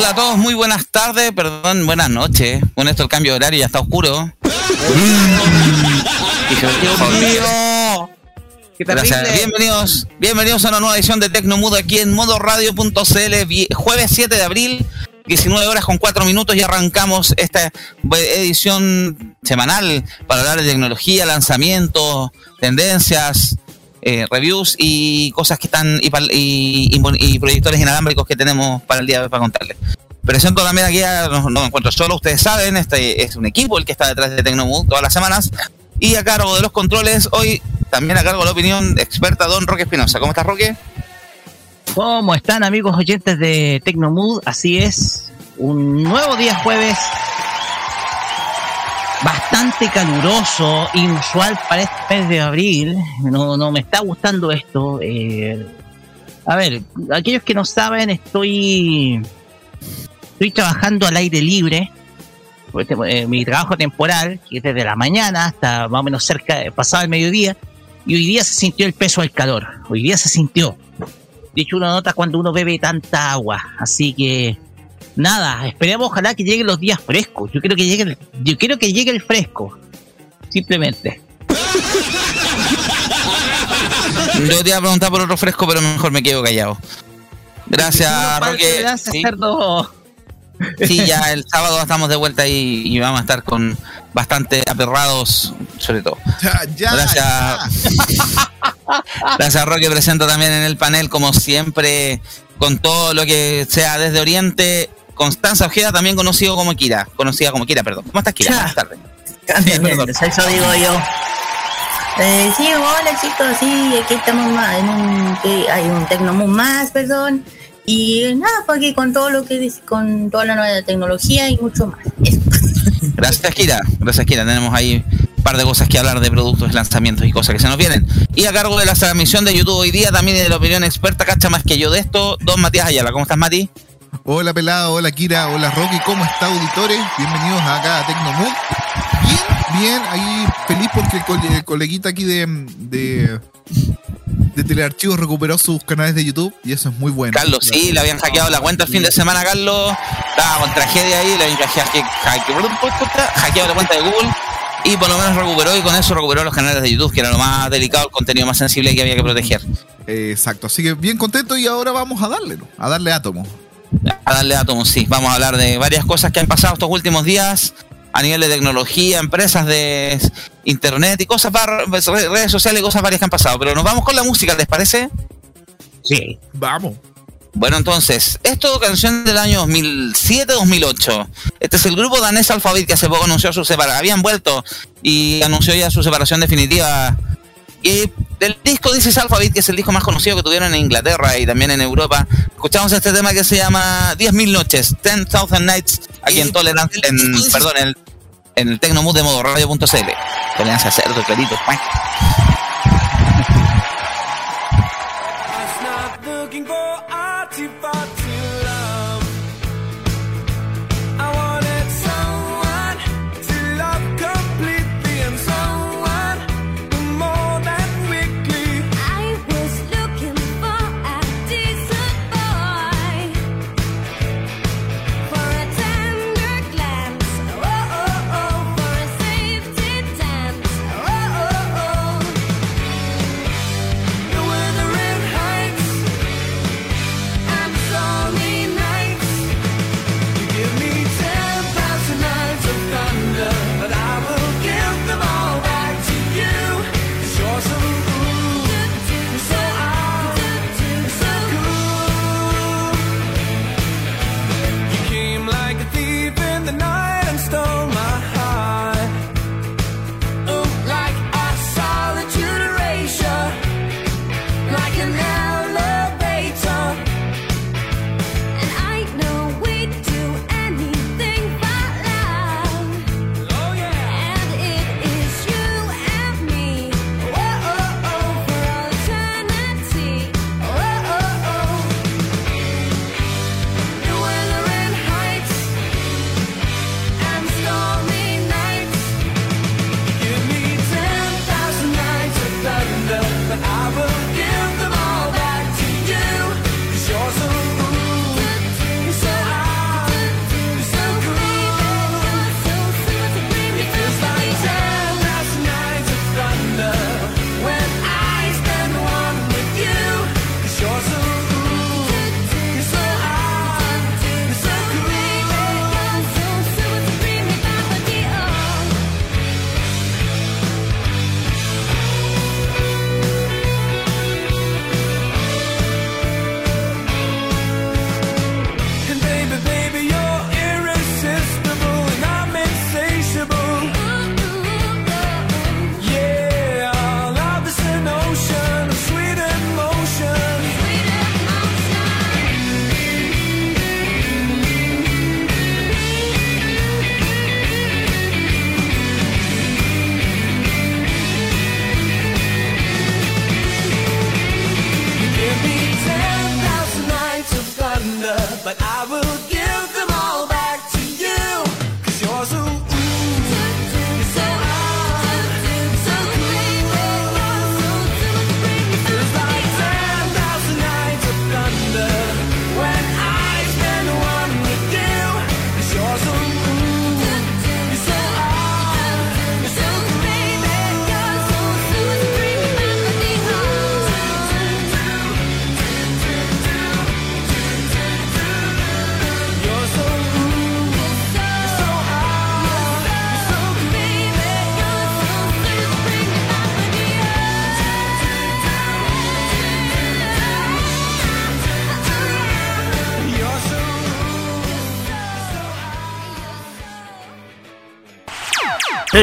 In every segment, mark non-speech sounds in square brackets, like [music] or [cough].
Hola a todos, muy buenas tardes, perdón, buenas noches. Con esto el cambio de horario ya está oscuro. [laughs] Gracias. Bienvenidos, bienvenidos a una nueva edición de Tecnomudo aquí en modoradio.cl, jueves 7 de abril, 19 horas con 4 minutos y arrancamos esta edición semanal para hablar de tecnología, lanzamientos, tendencias, eh, reviews y cosas que están y, proyectores inalámbricos que tenemos para el día de hoy para contarles. Presento también aquí, no, me encuentro solo, ustedes saben, este es un equipo el que está detrás de Tecnomood todas las semanas. Y a cargo de los controles, hoy también a cargo de la opinión experta Don Roque Espinosa. ¿Cómo estás, Roque? ¿Cómo están, amigos oyentes de Tecnomood? Así es, un nuevo día jueves bastante caluroso, inusual para este mes de abril. No, no me está gustando esto. Eh, a ver, aquellos que no saben, estoy, estoy trabajando al aire libre. Este, eh, mi trabajo temporal, que es desde la mañana hasta más o menos cerca, pasado el mediodía, y hoy día se sintió el peso del calor. Hoy día se sintió. De hecho, uno nota cuando uno bebe tanta agua. Así que nada, esperemos ojalá que lleguen los días frescos. Yo quiero que llegue el, yo quiero que llegue el fresco. Simplemente. Yo te iba a preguntar por otro fresco, pero mejor me quedo callado. Gracias, Roque. Gracias, sí. Cerdo. Sí, ya el sábado estamos de vuelta y, y, vamos a estar con bastante aperrados, sobre todo. Ya, ya, Gracias. Gracias, Roque. Presento también en el panel, como siempre, con todo lo que sea desde Oriente, Constanza Ojeda, también conocido como Kira, conocida como Kira, perdón. ¿Cómo estás, Kira? Buenas tardes. Bien, bien, eso digo yo. Eh, sí, hola chicos, sí, aquí estamos más en un, hay un Tecnomoon más, perdón, y nada, pues aquí con todo lo que dice, con toda la nueva tecnología y mucho más. Eso. [laughs] Gracias, Kira. Gracias, Kira. Tenemos ahí un par de cosas que hablar de productos, lanzamientos y cosas que se nos vienen. Y a cargo de la transmisión de YouTube hoy día, también de la opinión experta, cacha más que yo de esto, don Matías Ayala. ¿Cómo estás, Mati? Hola pelado, hola Kira, hola Rocky, ¿cómo está auditores? Bienvenidos acá a Tecnomood. Bien, bien, ahí feliz porque el, co el coleguita aquí de, de, de Telearchivos recuperó sus canales de YouTube y eso es muy bueno. Carlos, sí, le habían hackeado la cuenta el fin de semana, Carlos. Estaba con tragedia ahí, le habían hackeado la cuenta de Google y por lo menos recuperó y con eso recuperó los canales de YouTube, que era lo más delicado, el contenido más sensible que había que proteger. Exacto, así que bien contento y ahora vamos a darle, ¿no? a darle átomo. A darle átomo, sí. Vamos a hablar de varias cosas que han pasado estos últimos días a nivel de tecnología, empresas de internet y cosas, redes sociales y cosas varias que han pasado. Pero nos vamos con la música, ¿les parece? Sí. Vamos. Bueno, entonces, esto canción del año 2007-2008. Este es el grupo danés Alphabet que hace poco anunció su separación. Habían vuelto y anunció ya su separación definitiva. Y del disco This is Alphabet, que es el disco más conocido que tuvieron en Inglaterra y también en Europa, escuchamos este tema que se llama 10.000 noches, 10,000 nights, aquí en Tolerance, en, perdón, en el, en el Tecnomood de modo radio.cl. Tolerancia cerdo, clarito.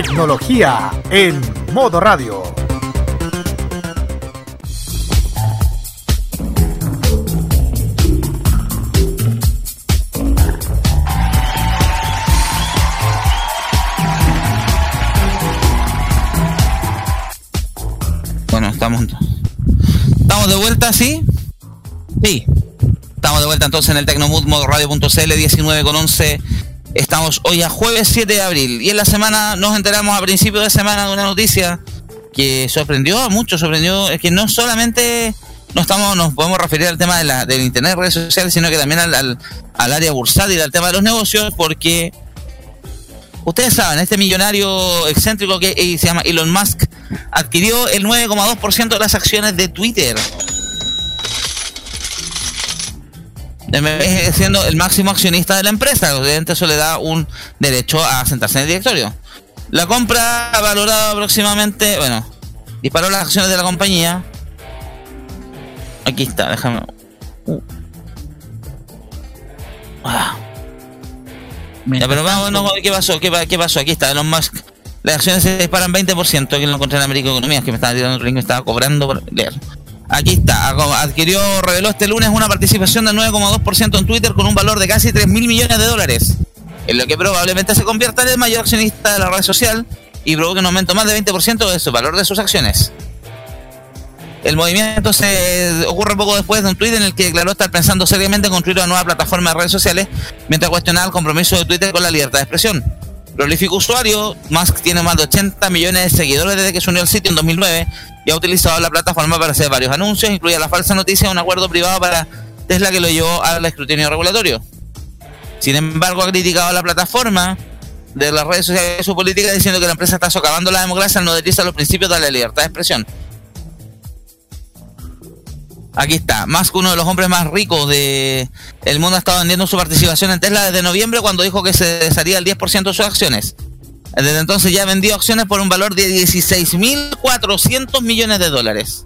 Tecnología en modo radio. Bueno, estamos, estamos de vuelta, ¿sí? Sí. Estamos de vuelta entonces en el Tecnomood modo radio.cl 19 con 11 Estamos hoy a jueves 7 de abril y en la semana nos enteramos a principio de semana de una noticia que sorprendió a muchos, sorprendió, es que no solamente no estamos, nos podemos referir al tema de la, del internet, redes sociales, sino que también al, al, al área bursátil, al tema de los negocios, porque ustedes saben, este millonario excéntrico que eh, se llama Elon Musk adquirió el 9,2% de las acciones de Twitter. Siendo el máximo accionista de la empresa. Obviamente eso le da un derecho a sentarse en el directorio. La compra ha valorado aproximadamente, bueno, disparó las acciones de la compañía. Aquí está, déjame. Uh. Ah. Ya, pero vamos, no, ¿qué pasó? ¿Qué, ¿Qué, pasó? Aquí está, Elon Musk. Las acciones se disparan 20%, que lo encontré en América Economía, que me estaba tirando el me estaba cobrando por leer. Aquí está, adquirió, reveló este lunes una participación del 9,2% en Twitter con un valor de casi 3 mil millones de dólares, en lo que probablemente se convierta en el mayor accionista de la red social y provoque un aumento más de 20% de su valor de sus acciones. El movimiento se ocurre poco después de un tweet en el que declaró estar pensando seriamente en construir una nueva plataforma de redes sociales mientras cuestionaba el compromiso de Twitter con la libertad de expresión. Prolífico usuario, Musk tiene más de 80 millones de seguidores desde que se unió al sitio en 2009 y ha utilizado la plataforma para hacer varios anuncios, incluida la falsa noticia de un acuerdo privado para Tesla que lo llevó al escrutinio regulatorio. Sin embargo, ha criticado la plataforma de las redes sociales y su política diciendo que la empresa está socavando la democracia al no a los principios de la libertad de expresión. Aquí está, que uno de los hombres más ricos de el mundo ha estado vendiendo su participación en Tesla desde noviembre cuando dijo que se desharía el 10% de sus acciones. Desde entonces ya vendió acciones por un valor de 16.400 millones de dólares.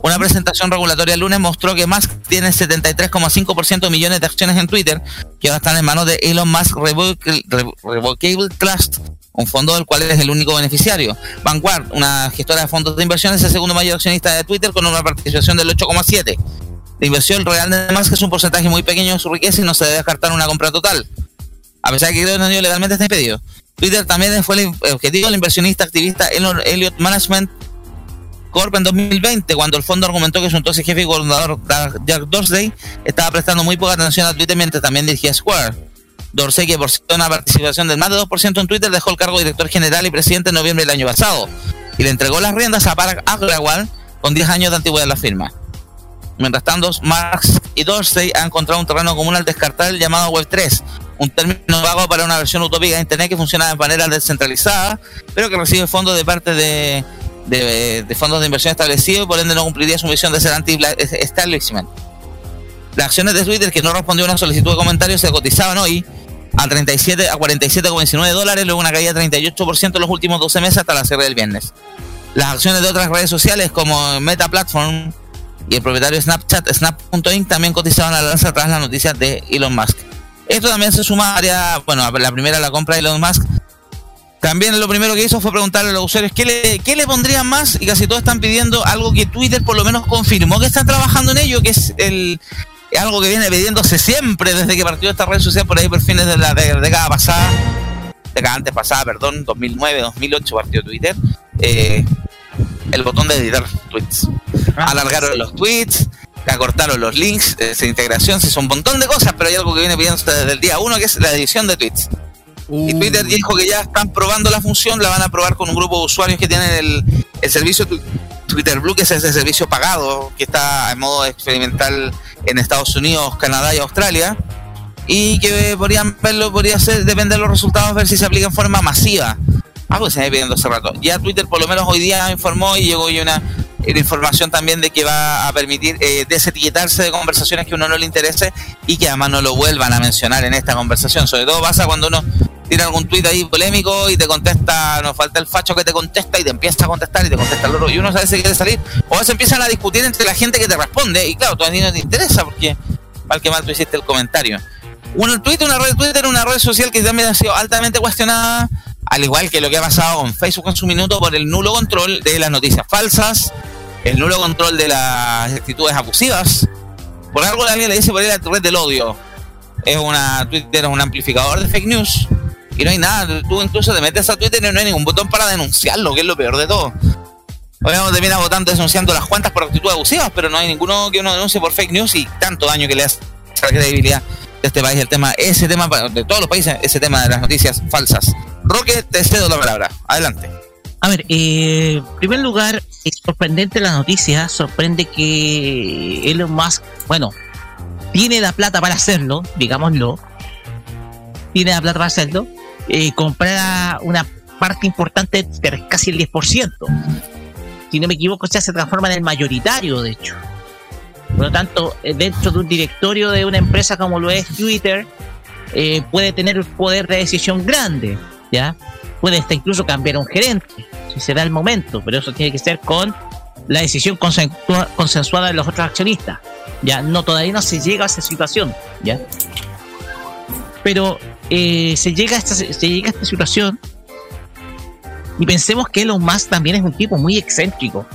Una presentación regulatoria el lunes mostró que Musk tiene 73,5% de millones de acciones en Twitter que ahora están en manos de Elon Musk Revocable Trust, un fondo del cual es el único beneficiario. Vanguard, una gestora de fondos de inversión, es el segundo mayor accionista de Twitter con una participación del 8,7%. La inversión real de Musk es un porcentaje muy pequeño de su riqueza y no se debe descartar una compra total. A pesar de que creo que legalmente está impedido. Twitter también fue el objetivo del inversionista activista Elliot Management Corp en 2020, cuando el fondo argumentó que su entonces jefe y gobernador Jack Dorsey estaba prestando muy poca atención a Twitter mientras también dirigía Square. Dorsey, que por una participación del más de 2% en Twitter, dejó el cargo de director general y presidente en noviembre del año pasado y le entregó las riendas a Parag Agrawal con 10 años de antigüedad en la firma. Mientras tanto, Marx y Dorsey han encontrado un terreno común al descartar el llamado Web3, un término vago para una versión utópica de Internet que funciona de manera descentralizada, pero que recibe fondos de parte de, fondos de inversión establecidos y por ende no cumpliría su misión de ser anti-establishment. Las acciones de Twitter que no respondió a una solicitud de comentarios se cotizaban hoy a 37 a 47,19 dólares, luego una caída de 38% en los últimos 12 meses hasta la cierre del viernes. Las acciones de otras redes sociales como Meta Platform y el propietario Snapchat, Snap.inc, también cotizaban a la lanza tras las noticias de Elon Musk. Esto también se suma a, bueno, la primera la compra de Elon Musk. También lo primero que hizo fue preguntarle a los usuarios qué le, qué le pondrían más y casi todos están pidiendo algo que Twitter por lo menos confirmó que están trabajando en ello, que es el algo que viene pidiéndose siempre desde que partió esta red social por ahí por fines de la década pasada, década antes pasada, perdón, 2009, 2008 partió Twitter, eh, el botón de editar tweets. Ah. Alargaron los tweets, acortaron los links, esa integración, se hizo un montón de cosas, pero hay algo que viene pidiéndose desde el día uno que es la edición de tweets. Y uh. Twitter dijo que ya están probando la función, la van a probar con un grupo de usuarios que tienen el, el servicio Twitter Blue, que es ese servicio pagado que está en modo experimental en Estados Unidos, Canadá y Australia. Y que podrían verlo, podría ser, depender de los resultados, ver si se aplica en forma masiva. Algo que se me pidiendo hace rato. Ya Twitter por lo menos hoy día informó y llegó hoy una, información también de que va a permitir eh, desetiquetarse de conversaciones que uno no le interese y que además no lo vuelvan a mencionar en esta conversación. Sobre todo pasa cuando uno tira algún tuit ahí polémico y te contesta, nos falta el facho que te contesta y te empieza a contestar y te contesta el otro y uno sabe si quiere salir o se empiezan a discutir entre la gente que te responde y claro, todavía no te interesa porque mal que mal tú hiciste el comentario. Un tweet, una red Twitter, una red social que también ha sido altamente cuestionada al igual que lo que ha pasado con Facebook en su minuto por el nulo control de las noticias falsas, el nulo control de las actitudes abusivas. Por algo alguien le dice por ahí la red del odio. Es una Twitter es un amplificador de fake news y no hay nada. Tú incluso te metes a Twitter y no hay ningún botón para denunciarlo, que es lo peor de todo. Obviamente termina votando denunciando las cuentas por actitudes abusivas, pero no hay ninguno que uno denuncie por fake news y tanto daño que le hace a la credibilidad este país, el tema, ese tema de todos los países, ese tema de las noticias falsas. Roque, te cedo la palabra. Adelante. A ver, eh, en primer lugar, es sorprendente la noticia, sorprende que Elon Musk, bueno, tiene la plata para hacerlo, digámoslo, tiene la plata para hacerlo, eh, una parte importante, casi el 10%. Si no me equivoco, ya se transforma en el mayoritario, de hecho. Por lo tanto, eh, dentro de un directorio de una empresa como lo es Twitter, eh, puede tener un poder de decisión grande, ¿ya? Puede hasta incluso cambiar un gerente, si se da el momento, pero eso tiene que ser con la decisión consensuada de los otros accionistas. Ya, no, todavía no se llega a esa situación, ¿ya? Pero eh, se, llega a esta, se llega a esta situación y pensemos que Elon Musk también es un tipo muy excéntrico.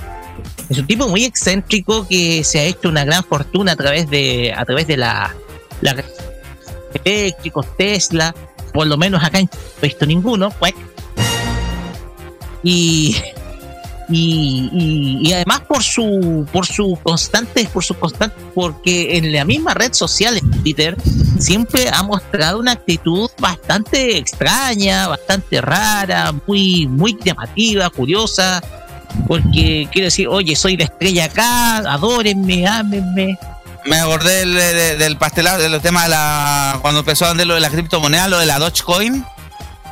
Es un tipo muy excéntrico que se ha hecho una gran fortuna a través de a través de la, la eléctricos, Tesla, por lo menos acá no he visto ninguno, pues. Y y, y, además por su por su constante por su constante porque en la misma red social Twitter siempre ha mostrado una actitud bastante extraña bastante rara muy muy llamativa curiosa porque quiere decir oye soy la estrella acá adórenme ámenme me acordé del, del pastelado del tema de la cuando empezó a vender lo de la criptomoneda lo de la Dogecoin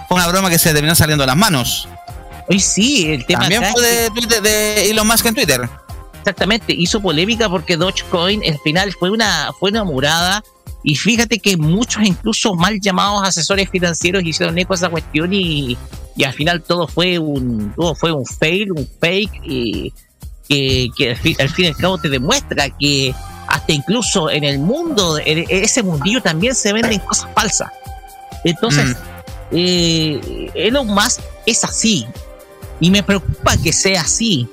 fue una broma que se terminó saliendo de las manos Hoy sí, el tema También fue de, Twitter, de Elon Musk en Twitter. Exactamente, hizo polémica porque Dogecoin al final fue una, fue una murada. Y fíjate que muchos, incluso mal llamados asesores financieros, hicieron eco a esa cuestión y, y al final todo fue un todo fue un fail, un fake, y que, que al, fin, al fin y al cabo te demuestra que hasta incluso en el mundo, en ese mundillo también se venden cosas falsas. Entonces, mm. eh, Elon Musk es así, y me preocupa que sea así,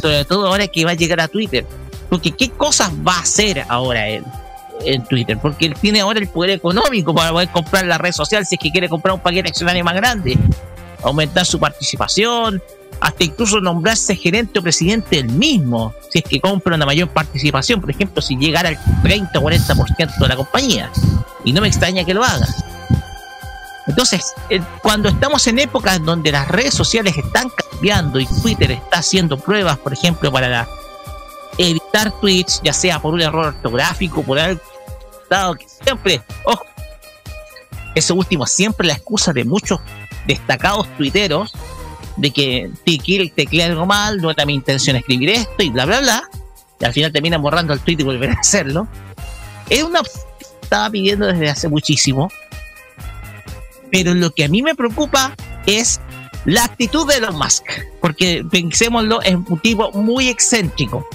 sobre todo ahora que va a llegar a Twitter. Porque ¿qué cosas va a hacer ahora él en Twitter? Porque él tiene ahora el poder económico para poder comprar la red social si es que quiere comprar un paquete accionario más grande, aumentar su participación, hasta incluso nombrarse gerente o presidente él mismo, si es que compra una mayor participación, por ejemplo, si llegara al 30 o 40% de la compañía. Y no me extraña que lo haga. Entonces, cuando estamos en épocas donde las redes sociales están cambiando y Twitter está haciendo pruebas, por ejemplo, para evitar tweets, ya sea por un error ortográfico, por algo que siempre, ojo, eso último, siempre la excusa de muchos destacados tuiteros de que te tecleé algo mal, no era mi intención escribir esto y bla, bla, bla, y al final terminan borrando el tweet y volver a hacerlo. Es una que estaba pidiendo desde hace muchísimo pero lo que a mí me preocupa es la actitud de Elon Musk, porque pensémoslo, es un tipo muy excéntrico,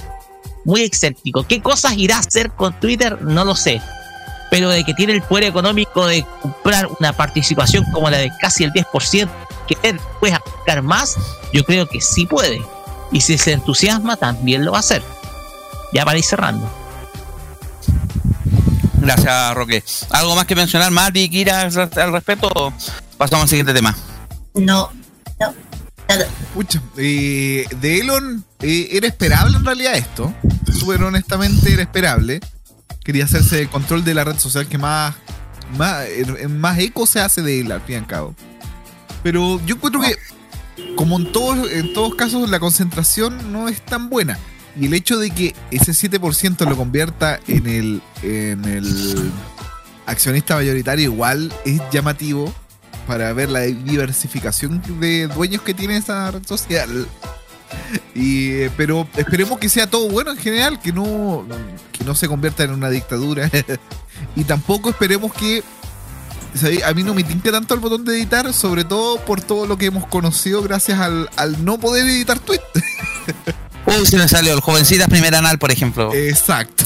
muy excéntrico. ¿Qué cosas irá a hacer con Twitter? No lo sé, pero de que tiene el poder económico de comprar una participación como la de casi el 10%, que él puede aplicar más, yo creo que sí puede. Y si se entusiasma, también lo va a hacer. Ya para ir cerrando. Gracias, Roque. ¿Algo más que mencionar, Mati, Kira, al respecto? Pasamos al siguiente tema. No, nada. Eh, de Elon, eh, ¿era esperable en realidad esto? Súper honestamente, era esperable. Quería hacerse el control de la red social que más, más, más eco se hace de él, al fin y al cabo. Pero yo encuentro que, como en todos, en todos casos, la concentración no es tan buena. Y el hecho de que ese 7% lo convierta en el, en el accionista mayoritario igual es llamativo para ver la diversificación de dueños que tiene esa red social. Y, pero esperemos que sea todo bueno en general, que no, que no se convierta en una dictadura. [laughs] y tampoco esperemos que. A mí no me tinca tanto el botón de editar, sobre todo por todo lo que hemos conocido gracias al, al no poder editar tweets. [laughs] Uy, se me salió el jovencitas primer anal, por ejemplo. Exacto.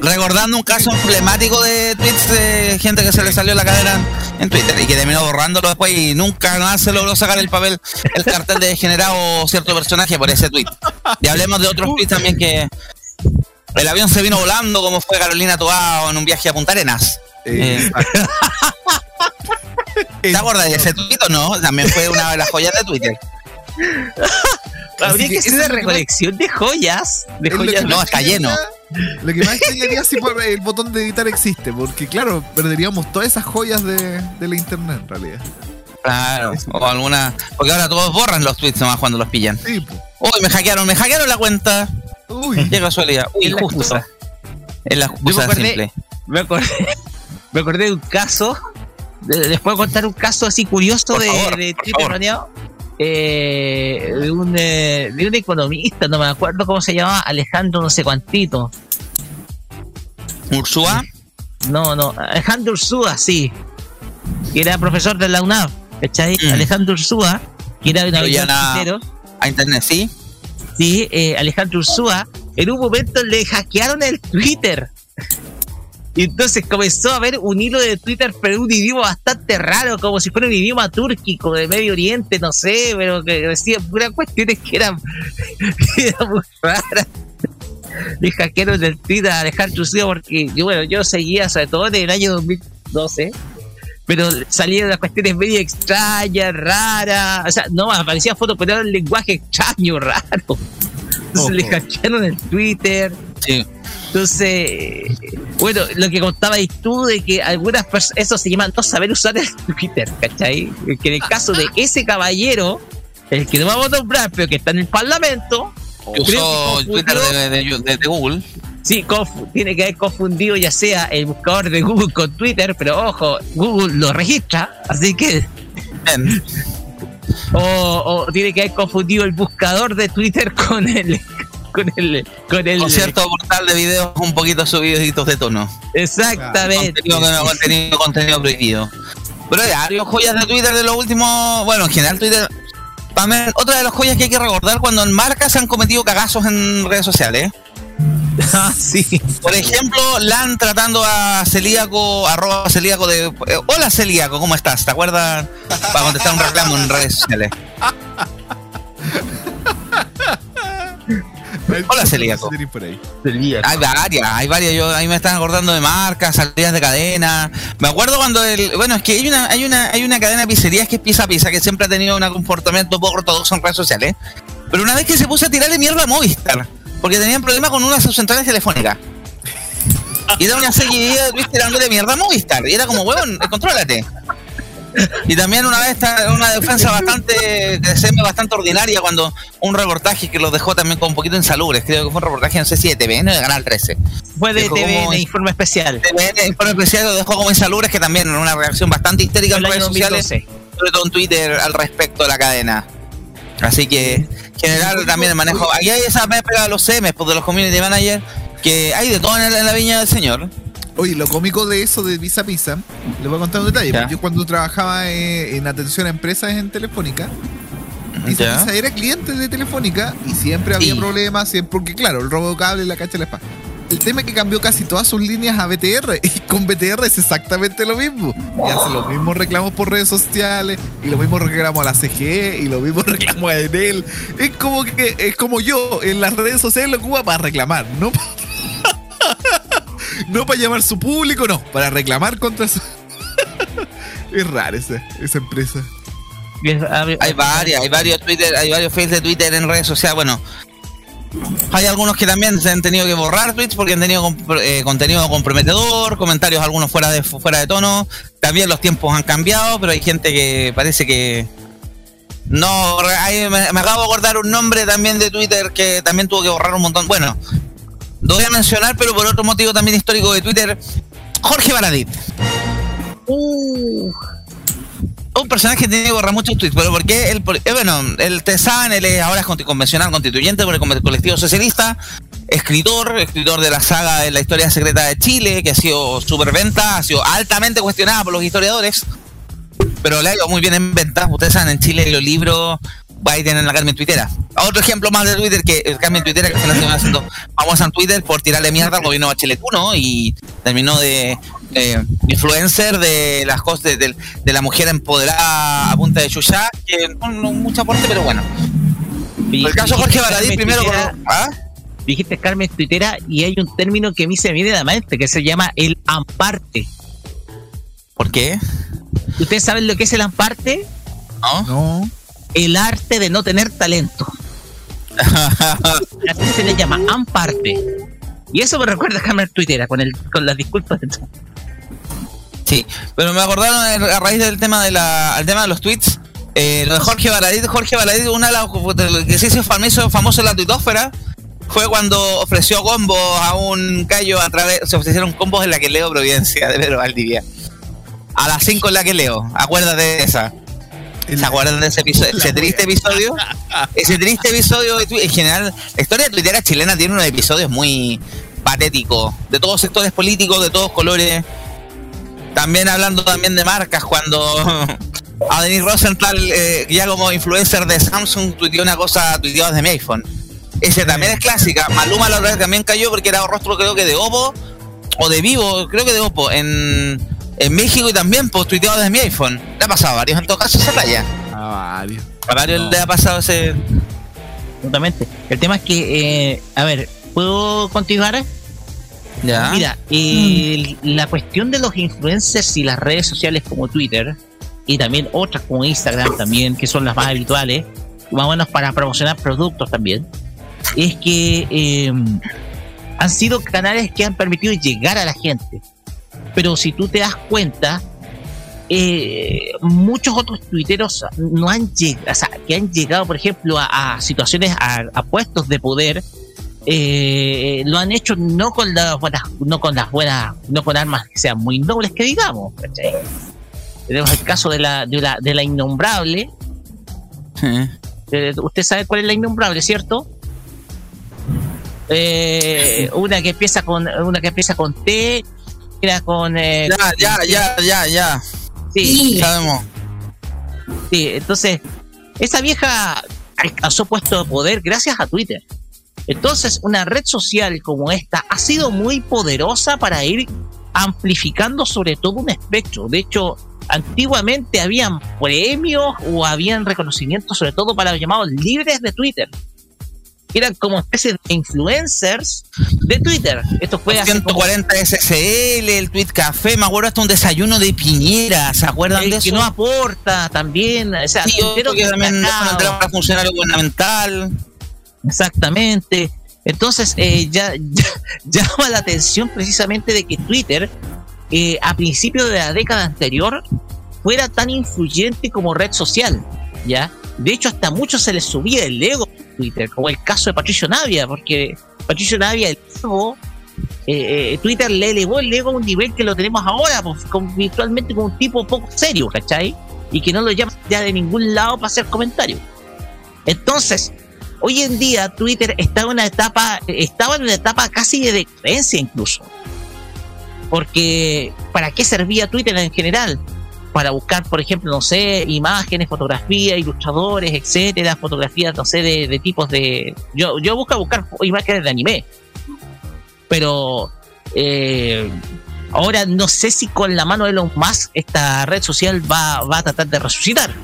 Recordando un caso emblemático de tweets de gente que se le salió la cadera en Twitter y que terminó borrándolo después y nunca más se logró sacar el papel, el cartel de degenerado cierto personaje por ese tweet. Y hablemos de otros tweets también que el avión se vino volando como fue Carolina Toao en un viaje a Punta Arenas. Eh, ¿Te acuerdas de ese tweet o no? También fue una de las joyas de Twitter. [laughs] Habría que hacer una recolección de joyas. De joyas. No, está lleno. Lo que más extrañaría si por el botón de editar existe, porque claro, perderíamos todas esas joyas de, de la internet en realidad. Claro, o alguna. Porque ahora todos borran los tweets nomás cuando los pillan. Sí. Uy, me hackearon, me hackearon la cuenta. Uy, Qué casualidad. Uy, Es la justo. excusa. Es la Yo me excusa acordé, simple. me acordé, [laughs] me acordé de un caso. de- Les puedo contar un caso así curioso Por de, favor, de por Twitter favor. Eh, de, un, eh, de un economista, no me acuerdo cómo se llamaba, Alejandro no sé cuantito. Ursúa. No, no, Alejandro Ursúa, sí. Que era profesor de la UNAV, ¿cachai? Mm. Alejandro Ursúa, que era un Pero ya avión na- tuitero. A internet, sí. Sí, eh, Alejandro Ursúa, en un momento le hackearon el Twitter. Y entonces comenzó a ver un hilo de Twitter, pero un idioma bastante raro, como si fuera un idioma túrquico de Medio Oriente, no sé, pero que decía puras cuestiones que eran, [laughs] que eran muy raras. Le hackearon el Twitter a Alejandro Ursúa porque yo, bueno, yo seguía sobre todo en el año 2012 pero salían las cuestiones medio extrañas, raras. O sea, no aparecían fotos, pero era un lenguaje extraño, raro. Entonces le hackearon el Twitter. Sí. Entonces, bueno, lo que contabas tú de que algunas personas, eso se llama no saber usar el Twitter, ¿cachai? Que en el caso de ese caballero, el que no vamos a nombrar, pero que está en el Parlamento, Que usó el Twitter de, de- de- de Google. Sí, tiene que haber confundido ya sea el buscador de Google con Twitter, pero ojo, Google lo registra, así que. [laughs] O tiene que haber confundido el buscador de Twitter con el. Con el. Con el. Con cierto portal de videos un poquito subiditos de tono. Exactamente. Contenido, prohibido. Pero varios joyas de Twitter de los últimos. Bueno, en general, Twitter. Mí, otra de las joyas que hay que recordar cuando en marcas se han cometido cagazos en redes sociales. [laughs] Ah, sí. Por ejemplo, LAN tratando a Celíaco, arroba Celíaco de. eh, Hola Celíaco, ¿cómo estás? ¿Te acuerdas? Para contestar un reclamo en redes sociales. [laughs] Hola, celíaco. Ahí. Hay varias, hay varias. Yo ahí me están acordando de marcas, salidas de cadena. Me acuerdo cuando el. Bueno, es que hay una, hay una, hay una cadena de pizzerías que es Pizza Pizza, que siempre ha tenido un comportamiento poco ortodoxo en redes sociales. Pero una vez que se puso a tirarle mierda a Movistar, porque tenían problemas con una de sus centrales telefónicas. Y era una seguidilla de Luis tirándole mierda a Movistar. Y era como, huevón, contrólate. Y también una vez una defensa bastante, de CM bastante ordinaria cuando un reportaje que los dejó también con un poquito insalubres. Creo que fue un reportaje, no sé si de TVN o de Canal 13. Fue de TVN, informe especial. TVN, Informe Especial lo dejó como insalubres, que también una reacción bastante histérica en redes sociales, 2012. sobre todo en Twitter, al respecto de la cadena. Así que, en general, también el manejo. Aquí hay esa mezcla de los CMs, pues, de los community managers, que hay de todo en la viña del señor. Oye, lo cómico de eso de Visa Pizza, les voy a contar un detalle. Ya. Yo cuando trabajaba eh, en atención a empresas en Telefónica, Visa Ya. Pizza era cliente de Telefónica y siempre había Sí. problemas, siempre, porque claro, el robo de cable y la cacha de la espada. El tema es que cambió casi todas sus líneas a BTR [laughs] y con BTR es exactamente lo mismo. Y hace los mismos reclamos por redes sociales y los mismos reclamos a la CGE y los mismos [laughs] reclamos a Enel. Es como que es como yo en las redes sociales lo ocupa para reclamar, no [laughs] no para llamar su público, no, para reclamar contra su [laughs] Es rara esa, esa empresa. Hay varias, hay varios Twitter, hay varios fails de Twitter en redes sociales. Bueno, hay algunos que también se han tenido que borrar tweets porque han tenido comp- eh, contenido comprometedor, comentarios algunos fuera de fuera de tono. También los tiempos han cambiado, pero hay gente que parece que no. ahí me, me acabo de acordar un nombre también de Twitter que también tuvo que borrar un montón. Bueno, lo voy a mencionar, pero por otro motivo también histórico de Twitter. Jorge Baradit. un personaje que tiene que borrar muchos tweets, pero porque él, eh, bueno, el Tesan, él es ahora es convencional constituyente por el colectivo socialista, escritor, escritor de la saga de la historia secreta de Chile, que ha sido superventa, ha sido altamente cuestionada por los historiadores, pero le ha ido muy bien en ventas. Ustedes saben, en Chile los libros ahí tienen la Carmen Twittera. Otro ejemplo más de Twitter que el Carmen Twittera que se la está haciendo famosa en Twitter por tirarle mierda al gobierno de Bachelet 1 y terminó de eh, influencer de las cosas de, de- de la mujer empoderada a punta de chucha, que no, no mucho aporte, pero bueno. El caso Jorge Baradí primero con- ¿Ah? Dijiste Carmen Twittera y hay un término que a mí se me viene a la mente que se llama el amparte. ¿Por qué? ¿Ustedes saben lo que es el amparte? ¿No? No. El arte de no tener talento. [laughs] Así se le llama amparte. Y eso me recuerda a Carmen Twittera con, el, con las disculpas de todo. Sí, pero me acordaron a raíz del tema de la, al tema de los tweets, eh, lo de Jorge Baradit, Jorge Baradit, una de las que se hizo famoso, famoso en la tuitósfera fue cuando ofreció combos a un callo a través, se ofrecieron combos en la que leo Providencia de Pedro Valdivia. A las 5 en la que leo, acuérdate de esa. ¿Se acuerdan de ese episodio? [laughs] Ese triste episodio. Ese triste episodio de en general, la historia de tuitera chilena tiene unos episodios muy patéticos, de todos sectores políticos, de todos colores. También hablando también de marcas, cuando [laughs] a Denis Rosenthal, eh, ya como influencer de Samsung, tuiteó una cosa, tuiteó desde mi iPhone. Ese también es clásica. Maluma la otra vez también cayó porque era rostro creo que de Oppo o de Vivo, creo que de Oppo, en, en México y también pues tuiteado desde mi iPhone. Le ha pasado a varios en todo caso esa raya. A varios. A varios No. le ha pasado ese. Absolutamente. El tema es que, eh, a ver, ¿puedo continuar? Ya. Mira, el- la cuestión de los influencers y las redes sociales como Twitter y también otras como Instagram también, que son las más habituales, más o menos para promocionar productos también, es que eh, han sido canales que han permitido llegar a la gente. Pero si tú te das cuenta, eh, muchos otros tuiteros no han llegado, o sea, que han llegado, por ejemplo, a, a situaciones, a, a puestos de poder, eh, lo han hecho no con las buenas, no con las buenas, no con armas que sean muy nobles que digamos. ¿cachai? Tenemos el caso de la, de la, de la innombrable. Eh. Usted sabe cuál es la innombrable, ¿cierto? Eh, una que empieza con, una que empieza con T, con eh, Ya, ya, ya, ya, ya. sí, Sabemos. Sí, entonces, esa vieja alcanzó puesto de poder gracias a Twitter. Entonces, una red social como esta ha sido muy poderosa para ir amplificando sobre todo un espectro. De hecho, antiguamente habían premios o habían reconocimientos sobre todo para los llamados libres de Twitter. Que Eran como especies de influencers de Twitter. Esto fue hace como- 140 SSL, el Tweet Café, me acuerdo hasta un desayuno de Piñera, ¿se acuerdan el de que eso? no aporta también. O sea, Sí, otro que también para funcionario gubernamental. Exactamente. Entonces, eh, ya, [laughs] ya- llama la atención precisamente de que Twitter, eh, a principios de la década anterior, fuera tan influyente como red social, ¿ya? De hecho, hasta muchos se les subía el ego a Twitter, como el caso de Patricio Navia, porque Patricio Navia, el ego, eh, eh, Twitter le elevó el ego a un nivel que lo tenemos ahora, pues, con- virtualmente como un tipo poco serio, ¿cachai? Y que no lo llama ya de ningún lado para hacer comentarios. Entonces, hoy en día Twitter está en una etapa, estaba en una etapa casi de decadencia incluso. Porque, ¿para qué servía Twitter en general? Para buscar, por ejemplo, no sé, imágenes, fotografías, ilustradores, etcétera, fotografías, no sé, de, tipos de. Yo, yo busco buscar imágenes de anime. Pero eh, ahora no sé si con la mano de Elon Musk esta red social va, va a tratar de resucitar.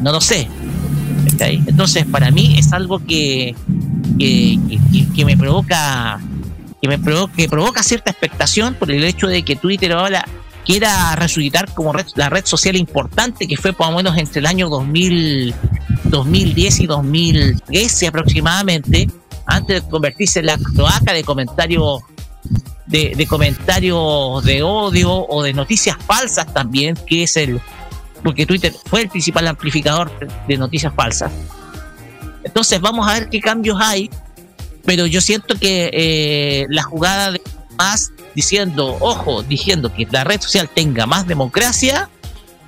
No lo sé. Entonces, para mí es algo que, que, me provoca que me provoca, provoca cierta expectación por el hecho de que Twitter ahora quiera resucitar como la red social importante que fue por lo menos entre el año 2000, 2010 y 2013 aproximadamente, antes de convertirse en la cloaca de comentarios de, de comentarios de odio o de noticias falsas también, que es el porque Twitter fue el principal amplificador de noticias falsas. Entonces vamos a ver qué cambios hay, pero yo siento que eh, la jugada de más diciendo, ojo, diciendo que la red social tenga más democracia,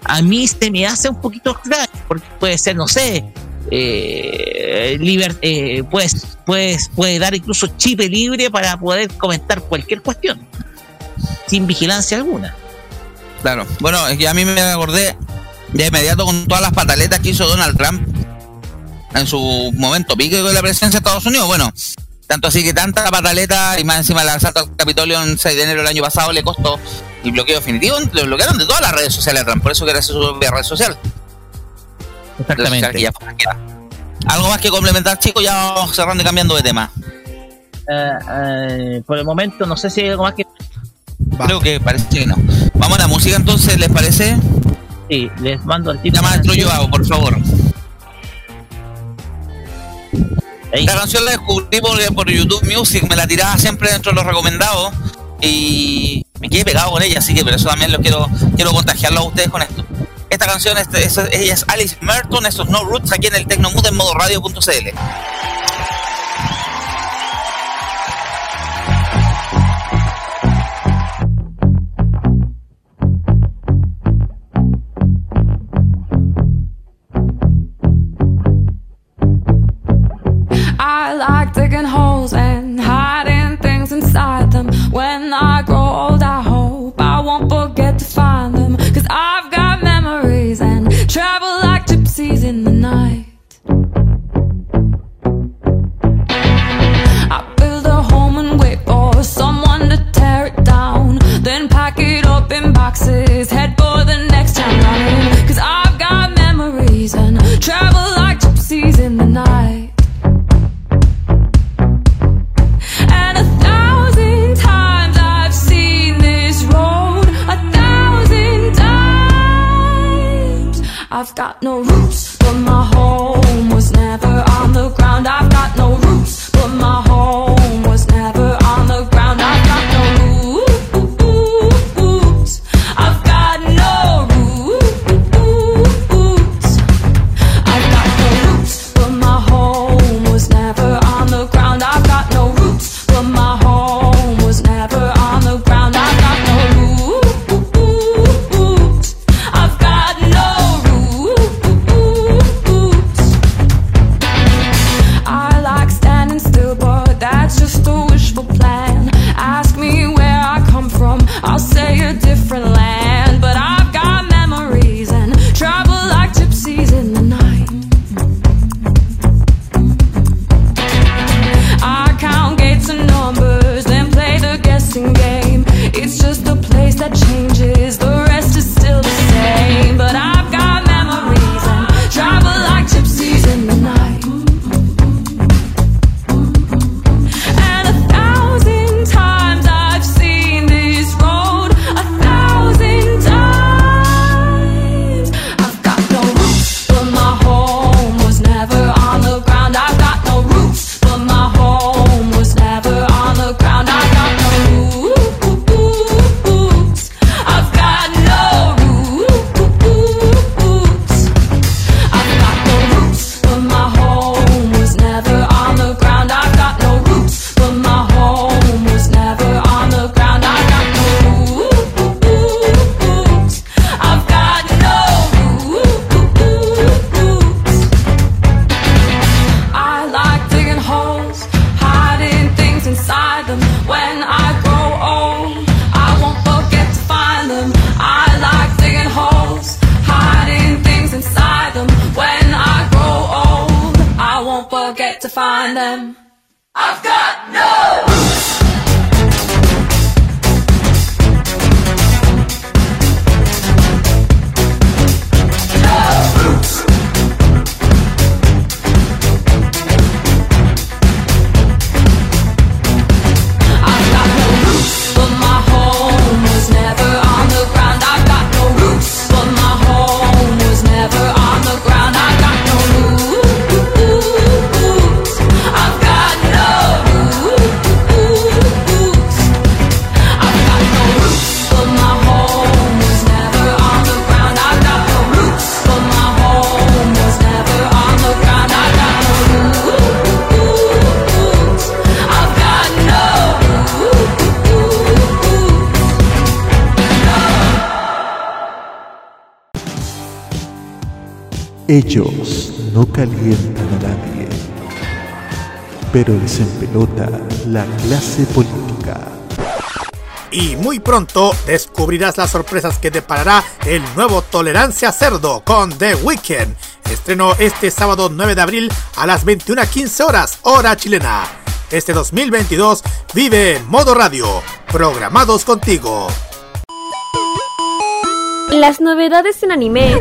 a mí se me hace un poquito extraño, porque puede ser, no sé, eh, liber- eh, pues, pues, puede dar incluso chip libre para poder comentar cualquier cuestión, sin vigilancia alguna. Claro. Bueno, es que a mí me acordé de inmediato con todas las pataletas que hizo Donald Trump en su momento pique de la presencia de Estados Unidos. Bueno, tanto así que tanta pataleta y más encima la asalto al Capitolio en 6 de enero del año pasado le costó el bloqueo definitivo. Lo bloquearon de todas las redes sociales Trump, por eso que era su propia red social. Exactamente. Algo más que complementar, chicos, ya vamos cerrando y cambiando de tema. Eh, por el momento, no sé si hay algo más que. Creo que parece que no. Vamos a la música entonces, ¿les parece? Sí, les mando al título. La maestro Joao, por favor. La canción la descubrí por, YouTube Music, me la tiraba siempre dentro de los recomendados y me quedé pegado con ella, así que por eso también lo quiero, quiero contagiarlo a ustedes con esto. Esta canción, es, ella es Alice Merton, estos No Roots, aquí en el Tecnomood en modo radio.cl. Ellos no calientan a nadie, pero les empelota la clase política. Y muy pronto descubrirás las sorpresas que deparará el nuevo Tolerancia Cerdo con The Weeknd Estreno este sábado 9 de abril a las 21.15 horas, hora chilena. Este 2022 vive en modo radio, programados contigo. Las novedades en anime.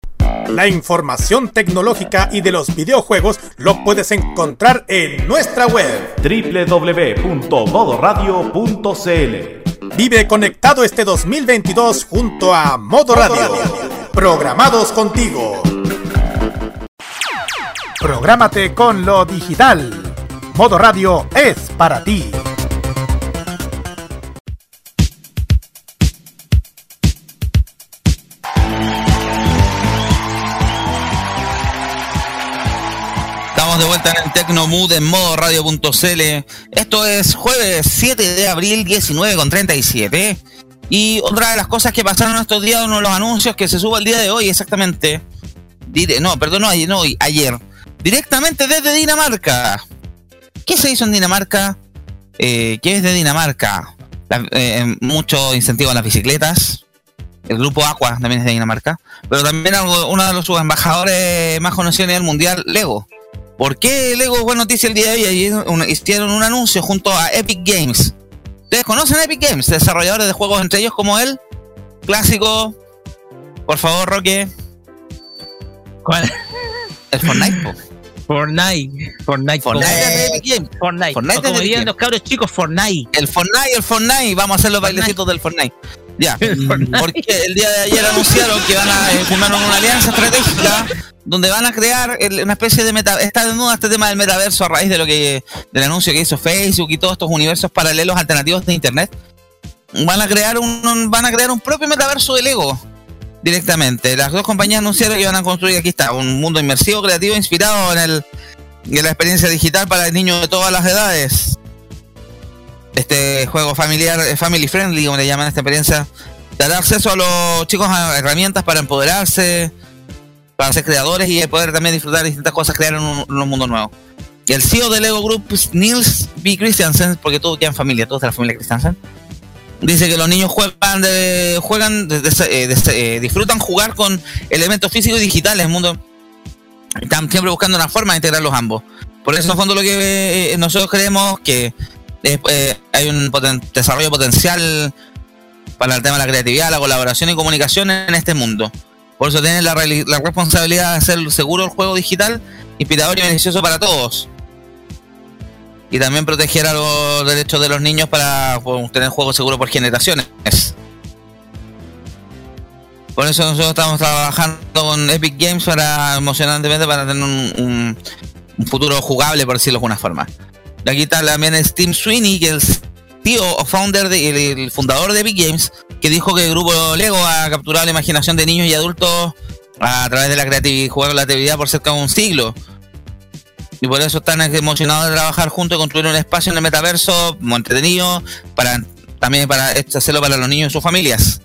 La información tecnológica y de los videojuegos lo puedes encontrar en nuestra web. www.modoradio.cl Vive conectado este 2022 junto a Modo Radio. Programados contigo. Prográmate con lo digital. Modo Radio es para ti. De vuelta en el Tecnomood en modo radio.cl. Esto es jueves 7 de abril, 19 con 37. Y otra de las cosas que pasaron estos días, uno de los anuncios que se sube el día de hoy exactamente. No, perdón, no, ayer, no, ayer. Directamente desde Dinamarca. ¿Qué se hizo en Dinamarca? Eh, ¿Qué es de Dinamarca? Eh, mucho incentivo a las bicicletas. El grupo Aqua también es de Dinamarca. Pero también uno de los embajadores más conocidos a nivel mundial, Lego. ¿Por qué Lego fue noticia el día de hoy? Hicieron un anuncio junto a Epic Games. ¿Ustedes conocen a Epic Games? Desarrolladores de juegos entre ellos como él. Clásico. Por favor, Roque. ¿Cuál? El Fortnite. Fortnite. Fortnite. Fortnite. Fortnite. Fortnite como dirían los cabros chicos, Fortnite. El Fortnite, el Fortnite. Vamos a hacer los bailecitos del Fortnite. Ya. [laughs] Porque el día de ayer anunciaron que van a eh, firmar una alianza estratégica donde van a crear una especie de meta. Está de nuevo este tema del metaverso a raíz de lo que del anuncio que hizo Facebook y todos estos universos paralelos alternativos de Internet. Van a crear un, un- van a crear un propio metaverso de Lego directamente. Las dos compañías anunciaron que van a construir aquí está un mundo inmersivo, creativo, inspirado en el en la experiencia digital para niños de todas las edades este juego familiar, eh, family friendly, como le llaman esta experiencia, dará acceso a los chicos a herramientas para empoderarse, para ser creadores y poder también disfrutar de distintas cosas, crear un, un mundo nuevo. El CEO de Lego Group, Nils B. Christiansen, porque todos quedan familia, todos de la familia Christiansen, dice que los niños juegan, de, juegan de- de- eh, eh, disfrutan jugar con elementos físicos y digitales, el mundo están siempre buscando una forma de integrar los ambos. Por eso, en fondo, lo que eh, nosotros creemos que hay un poten- desarrollo potencial para el tema de la creatividad, la colaboración y comunicación en este mundo. Por eso tienen la, la responsabilidad de hacer seguro el juego digital, inspirador y beneficioso para todos. Y también proteger a los derechos de los niños para pues, tener juegos seguros por generaciones. Por eso nosotros estamos trabajando con Epic Games para emocionantemente para tener un, futuro jugable, por decirlo de alguna forma. Y aquí está también es Tim Sweeney, que es el tío o founder de, fundador de Epic Games, que dijo que el grupo Lego ha capturado la imaginación de niños y adultos a través de la creatividad, jugar la creatividad por cerca de un siglo. Y por eso están emocionados de trabajar juntos y construir un espacio en el metaverso entretenido, para también para hacerlo para los niños y sus familias.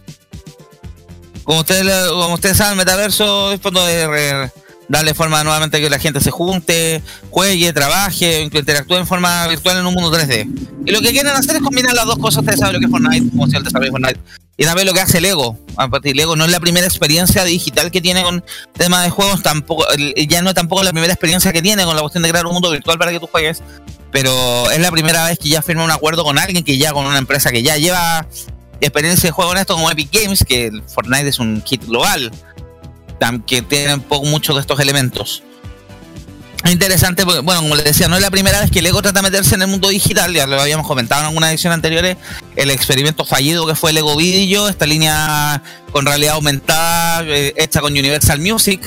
Como ustedes, como ustedes saben, el metaverso es fondo de darle forma nuevamente a que la gente se junte, juegue, trabaje, interactúe en forma virtual en un mundo 3D. Y lo que quieren hacer es combinar las dos cosas. Ustedes saben lo que es Fortnite, cómo se el desarrollo de Fortnite. Y también lo que hace Lego. Aparte, Lego no es la primera experiencia digital que tiene con temas de juegos, tampoco, ya no es tampoco la primera experiencia que tiene con la cuestión de crear un mundo virtual para que tú juegues. Pero es la primera vez que ya firma un acuerdo con alguien, que ya con una empresa que ya lleva experiencia de juego en esto, como Epic Games, que Fortnite es un hit global, que tiene un poco muchos de estos elementos. Es interesante porque, bueno, como les decía, no es la primera vez que Lego trata de meterse en el mundo digital, ya lo habíamos comentado en algunas ediciones anteriores, el experimento fallido que fue Lego Video, esta línea con realidad aumentada, eh, hecha con Universal Music,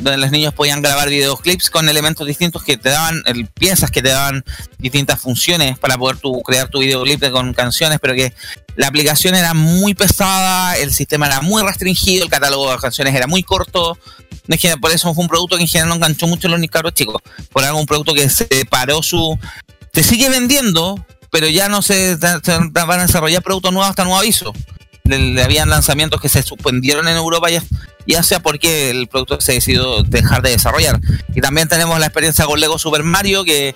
donde los niños podían grabar videoclips con elementos distintos que te daban, el- piezas que te daban distintas funciones para poder tu, crear tu videoclip con canciones, pero que la aplicación era muy pesada, el sistema era muy restringido, el catálogo de canciones era muy corto. Por eso fue un producto que en general no enganchó mucho los ni cabros chicos. Por algo un producto que se paró su. Se sigue vendiendo, pero ya no se, se van a desarrollar productos nuevos hasta nuevo aviso. Habían lanzamientos que se suspendieron en Europa ya, ya sea porque el producto se decidió dejar de desarrollar. Y también tenemos la experiencia con Lego Super Mario, que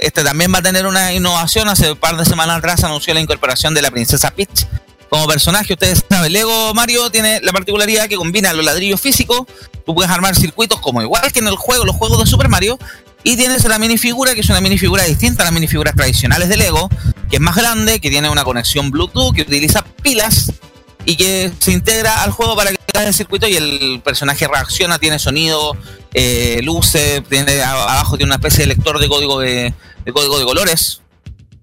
este también va a tener una innovación. Hace un par de semanas atrás anunció la incorporación de la princesa Peach como personaje. Ustedes saben, Lego Mario tiene la particularidad que combina los ladrillos físicos. Tú puedes armar circuitos como igual que en el juego, los juegos de Super Mario. Y tienes la minifigura, que es una minifigura distinta a las minifiguras tradicionales de Lego, que es más grande, que tiene una conexión Bluetooth, que utiliza pilas y que se integra al juego para que hagas el circuito y el personaje reacciona, tiene sonido, eh, luces, tiene abajo tiene una especie de lector de código de código de colores,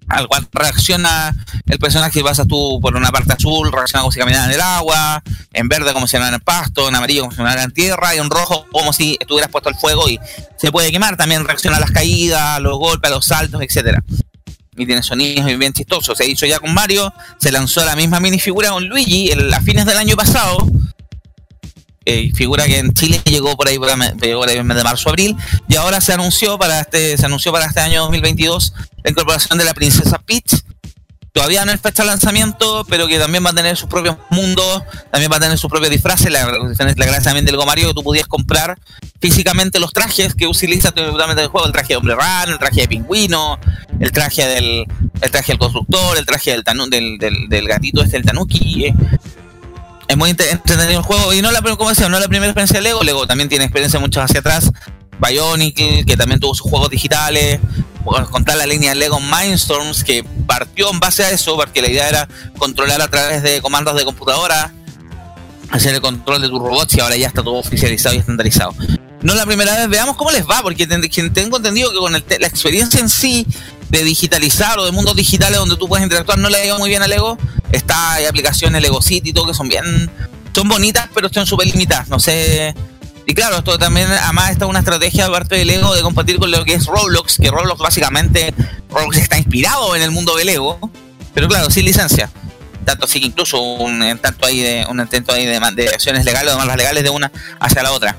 al cual reacciona el personaje y pasas tú por una parte azul, reacciona como si caminara en el agua, en verde como si caminara en el pasto, en amarillo como si caminara en tierra, y en rojo como si estuvieras puesto al fuego y se puede quemar, también reacciona a las caídas, a los golpes, a los saltos, etcétera y tiene sonidos bien, bien chistosos. Se hizo ya con Mario, se lanzó la misma minifigura con Luigi en- a fines del año pasado. Eh, figura que en Chile llegó por ahí por, ahí de marzo abril y ahora se anunció para este se anunció para este año 2022 la incorporación de la princesa Peach todavía no es fecha de lanzamiento pero que también va a tener sus propios mundos también va a tener sus propios disfraces la, la gracia también del Go Mario que tú podías comprar físicamente los trajes que utiliza totalmente el juego el traje de hombre rano el traje de pingüino el traje del el traje del constructor el traje del tanu- del, del, del gatito este el tanuki eh. Es muy entretenido el juego. Y no la, como decía, no la primera experiencia de Lego. Lego también tiene experiencia mucho hacia atrás. Bionic que también tuvo sus juegos digitales. Contar la línea Lego Mindstorms que partió en base a eso porque la idea era controlar a través de comandos de computadora hacer el control de tus robots y ahora ya está todo oficializado y estandarizado. No la primera vez, veamos cómo les va, porque ten- que tengo entendido que con el la experiencia en sí de digitalizar o de mundos digitales donde tú puedes interactuar no le ha ido muy bien a Lego. Está, hay aplicaciones Lego City y todo que son bien, son bonitas, pero están súper limitadas. No sé. Y claro, esto también, además, está una estrategia de parte de Lego de compartir con lo que es Roblox, que Roblox básicamente, Roblox está inspirado en el mundo de Lego, pero claro, sin licencia. Tanto así que incluso un tanto ahí de un intento ahí de, de acciones legales o demandas legales de una hacia la otra.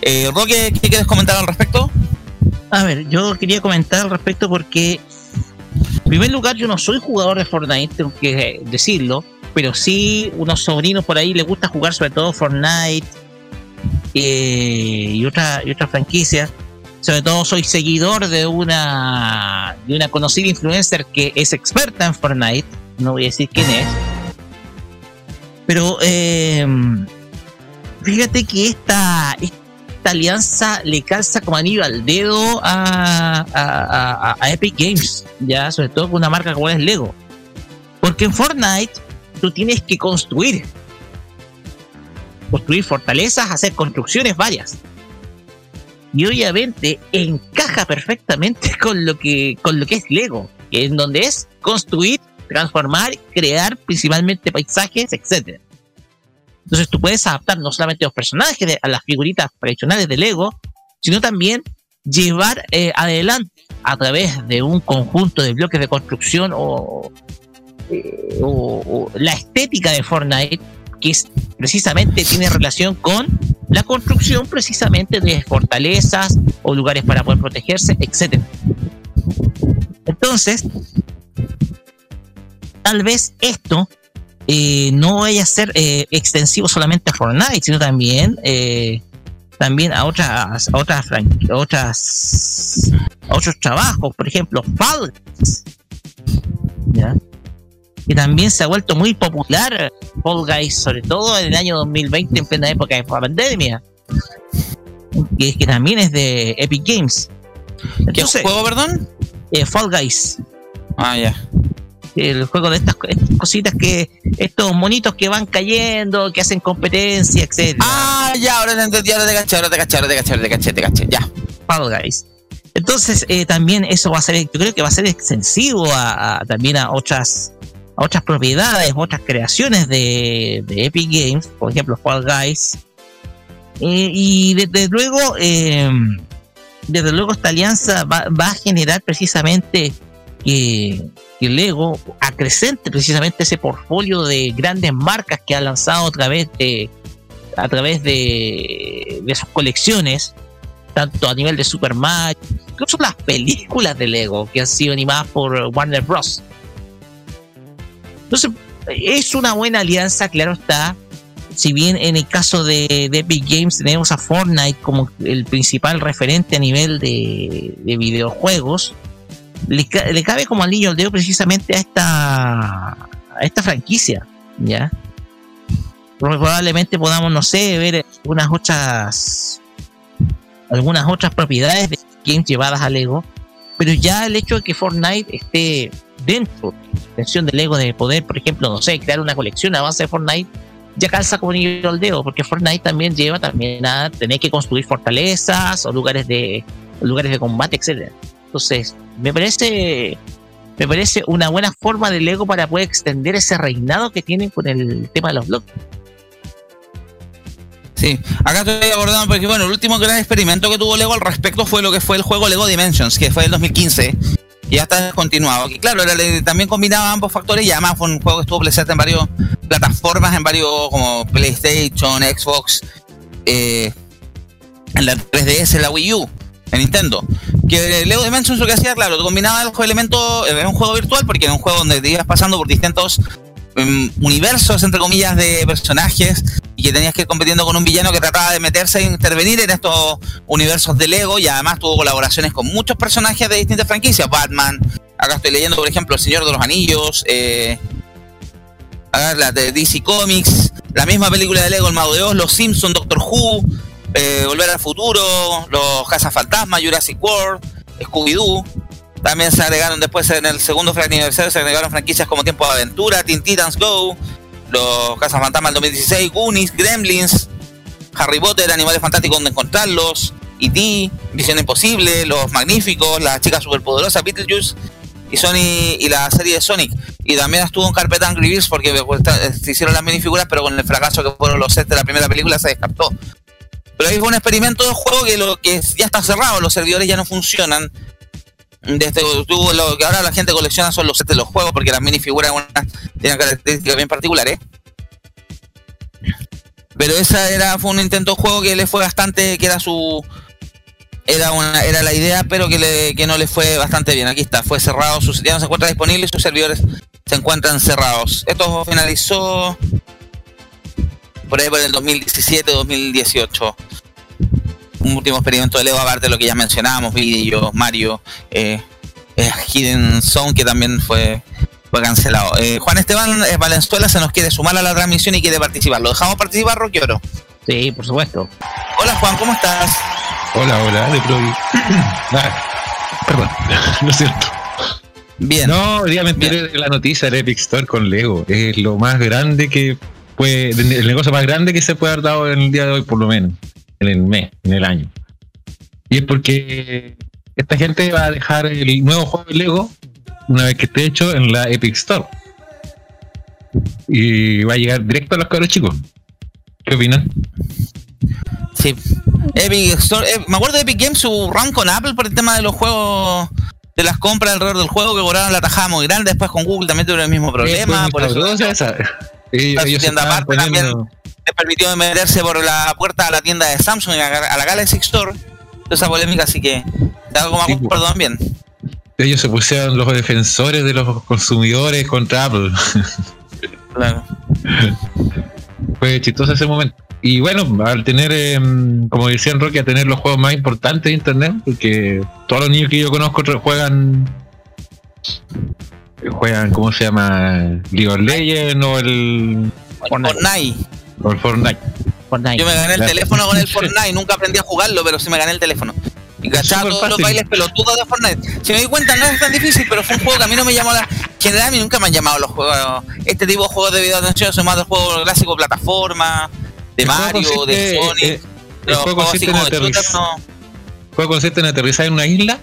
Eh, Roque, ¿qué quieres comentar al respecto? A ver, yo quería comentar al respecto porque, en primer lugar, yo no soy jugador de Fortnite, tengo que decirlo, pero sí unos sobrinos por ahí les gusta jugar sobre todo Fortnite eh, y otra y otras franquicias. Sobre todo soy seguidor de una de una conocida influencer que es experta en Fortnite, no voy a decir quién es, pero eh, fíjate que esta, esta alianza le calza como anillo al dedo a, Epic Games, ya sobre todo con una marca como es Lego. Porque en Fortnite tú tienes que construir. Construir fortalezas, hacer construcciones varias. Y obviamente encaja perfectamente [laughs] con lo que, con lo que es Lego, en donde es construir, transformar, crear principalmente paisajes, etcétera. Entonces tú puedes adaptar no solamente a los personajes, a las figuritas tradicionales de Lego, sino también llevar eh, adelante a través de un conjunto de bloques de construcción o, eh, o la estética de Fortnite, que es, precisamente tiene relación con la construcción precisamente de fortalezas o lugares para poder protegerse, etc. Entonces, tal vez esto eh, no vaya a ser eh, extensivo solamente a Fortnite, sino también eh, también a otras a otras a otras a otros trabajos, por ejemplo, Fall Guys, ¿ya? que también se ha vuelto muy popular Fall Guys, sobre todo en el año 2020 en plena época de pandemia, que, que también es de Epic Games. ¿Qué juego, perdón? Eh, Fall Guys Ah, ya. El juego de estas, co- estas cositas que estos monitos que van cayendo, que hacen competencia, etcétera. Ah, ya, ahora te entendí, ahora te caché, ahora te caché, ahora te caché, ahora te caché, te caché, ya. Fall Guys. Entonces, eh, también eso va a ser, yo creo que va a ser extensivo a, a- también a otras a otras propiedades, otras creaciones de, de Epic Games, por ejemplo, Fall Guys. Eh, y desde luego, eh, desde luego esta alianza va, va a generar precisamente que, que Lego acrecente precisamente ese portfolio de grandes marcas que ha lanzado a través de a través de, sus colecciones, tanto a nivel de Super Mario, incluso las películas de Lego que han sido animadas por Warner Bros. Entonces, es una buena alianza, claro está. Si bien en el caso de, de Epic Games tenemos a Fortnite como el principal referente a nivel de videojuegos, le, ca- le cabe como anillo al dedo precisamente a esta, a esta franquicia, ¿ya? Probablemente podamos, no sé, ver algunas otras algunas otras propiedades de games llevadas a Lego, pero ya el hecho de que Fortnite esté dentro de la intención de Lego de poder, por ejemplo, no sé, crear una colección a base de Fortnite, ya calza como nivel al dedo, porque Fortnite también lleva también a tener que construir fortalezas o lugares de lugares de combate, etcétera. Entonces, me parece me parece una buena forma de Lego para poder extender ese reinado que tienen con el tema de los bloques. Sí, acá estoy acordando porque bueno, el último gran experimento que tuvo Lego al respecto fue lo que fue el juego Lego Dimensions, que fue el 2015, y ya está descontinuado. Y claro, le- también combinaba ambos factores y además fue un juego que estuvo presente en varias plataformas, en varios como PlayStation, Xbox, eh, en la 3DS, en la Wii U, en Nintendo. Que Lego Dimensions lo que hacía, claro, combinaba los elementos, era un juego virtual porque era un juego donde te ibas pasando por distintos em, universos, entre comillas, de personajes y que tenías que ir compitiendo con un villano que trataba de meterse e intervenir en estos universos de Lego y además tuvo colaboraciones con muchos personajes de distintas franquicias, Batman, acá estoy leyendo por ejemplo El Señor de los Anillos, eh, la de DC Comics, la misma película de Lego, El Mago de Oz, Los Simpsons, Doctor Who, eh, Volver al Futuro, Los Cazafantasmas, Jurassic World, Scooby-Doo, también se agregaron después en el segundo aniversario, se agregaron franquicias como Tiempo de Aventura, Teen Titans Go, Los Cazafantasmas del 2016, Goonies, Gremlins, Harry Potter, Animales Fantásticos donde encontrarlos, E.T., Misión Imposible, Los Magníficos, Las Chicas Superpoderosas, Beetlejuice y Sony y la serie de Sonic. Y también estuvo en Carpet Angry Birds porque pues, se hicieron las minifiguras, pero con el fracaso que fueron los sets de la primera película se descartó. Pero ahí fue un experimento de juego que lo que ya está cerrado, los servidores ya no funcionan. Desde, tuvo lo que ahora la gente colecciona son los sets de los juegos porque las minifiguras tienen características bien particulares. Pero esa era fue un intento de juego que le fue bastante, que era su era una era la idea, pero que, le, que no le fue bastante bien. Aquí está, fue cerrado, su, ya no se encuentra disponible y sus servidores se encuentran cerrados. Esto finalizó por ahí por el 2017-2018 un último experimento de Lego, aparte de lo que ya mencionábamos, Video, Mario, eh, eh, Hidden Zone, que también fue, fue cancelado. Eh, Juan Esteban eh, Valenzuela se nos quiere sumar a la transmisión y quiere participar. ¿Lo dejamos participar, Rocky Oro? Sí, por supuesto. Hola Juan, ¿cómo estás? Hola, hola, de Provi. [clears throat] Ah, perdón, [laughs] no es cierto. Bien. No, hoy día me enteré de la noticia del Epic Store con Lego. Es lo más grande que puede, el negocio más grande que se puede haber dado en el día de hoy, por lo menos. En el mes, en el año. Y es porque esta gente va a dejar el nuevo juego de Lego una vez que esté hecho en la Epic Store. Y va a llegar directo a los cabros chicos. ¿Qué opinan? Sí. Epic Store, eh, me acuerdo de Epic Games, su run con Apple por el tema de los juegos, de las compras alrededor del juego que cobraron la tajada muy grande. Después con Google también tuvieron el mismo problema. Fue por eso esa. Se tienda aparte también les permitió meterse por la puerta a la tienda de Samsung, a, la Galaxy Store. Toda esa polémica, así que de algo me acuerdo también. ellos se pusieron los defensores de los consumidores contra Apple. Claro. [laughs] Fue chistoso ese momento. Y bueno, al tener, em, como decían Rocky, a tener los juegos más importantes de internet, porque todos los niños que yo conozco juegan, juegan, ¿cómo se llama? League of Legends o el Fortnite. o el Fortnite. Yo me gané el La- teléfono con el [laughs] Fortnite, nunca aprendí a jugarlo, pero sí me gané el teléfono. Y cachaba todos los bailes pelotudos de Fortnite. Si me di cuenta, no es tan difícil, pero fue un juego que a mí no me llamó la. En general, a mí nunca me han llamado los juegos. Este tipo de juegos de video atención, soy más de juegos clásicos, plataforma, de El Mario, de Sonic. eh, el juego juegos así consiste en como de aterriz- shooter, no. juego consiste en aterrizar en una isla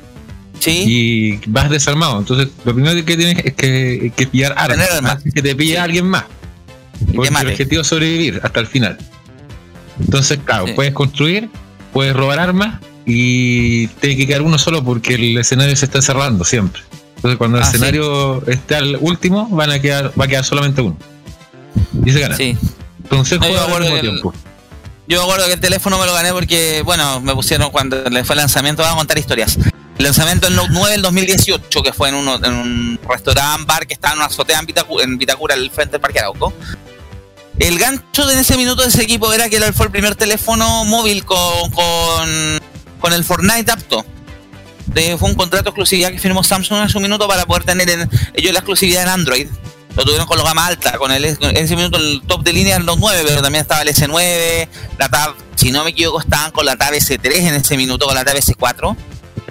Sí. y vas desarmado. Entonces, lo primero que tienes es que, que pillar armas. Armas. que te pille Sí. alguien más. Porque el objetivo es sobrevivir hasta el final. Entonces, claro, Sí. puedes construir, puedes robar armas y tiene que quedar uno solo porque el escenario se está cerrando siempre. Entonces, cuando el Ah, escenario esté al último, van a quedar, va a quedar solamente uno. Y se gana. Sí. Entonces, No, juega al mismo el- tiempo. Yo me acuerdo que el teléfono me lo gané porque, bueno, me pusieron cuando le fue el lanzamiento, vamos a contar historias. Lanzamiento del Note 9 del 2018, que fue en, un restaurante bar que estaba en una azotea en Vitacura, en Vitacura al frente del Parque Arauco. El gancho de ese minuto de ese equipo era que fue el primer teléfono móvil con, con, con el Fortnite apto. Fue un contrato de exclusividad que firmó Samsung en su minuto para poder tener en- ellos la exclusividad en Android. Lo tuvieron con los gama alta, con el, en ese minuto el top de línea era el Note 9, pero también estaba el S9, la Tab, si no me equivoco, estaban con la Tab S3 en ese minuto, con la Tab S4.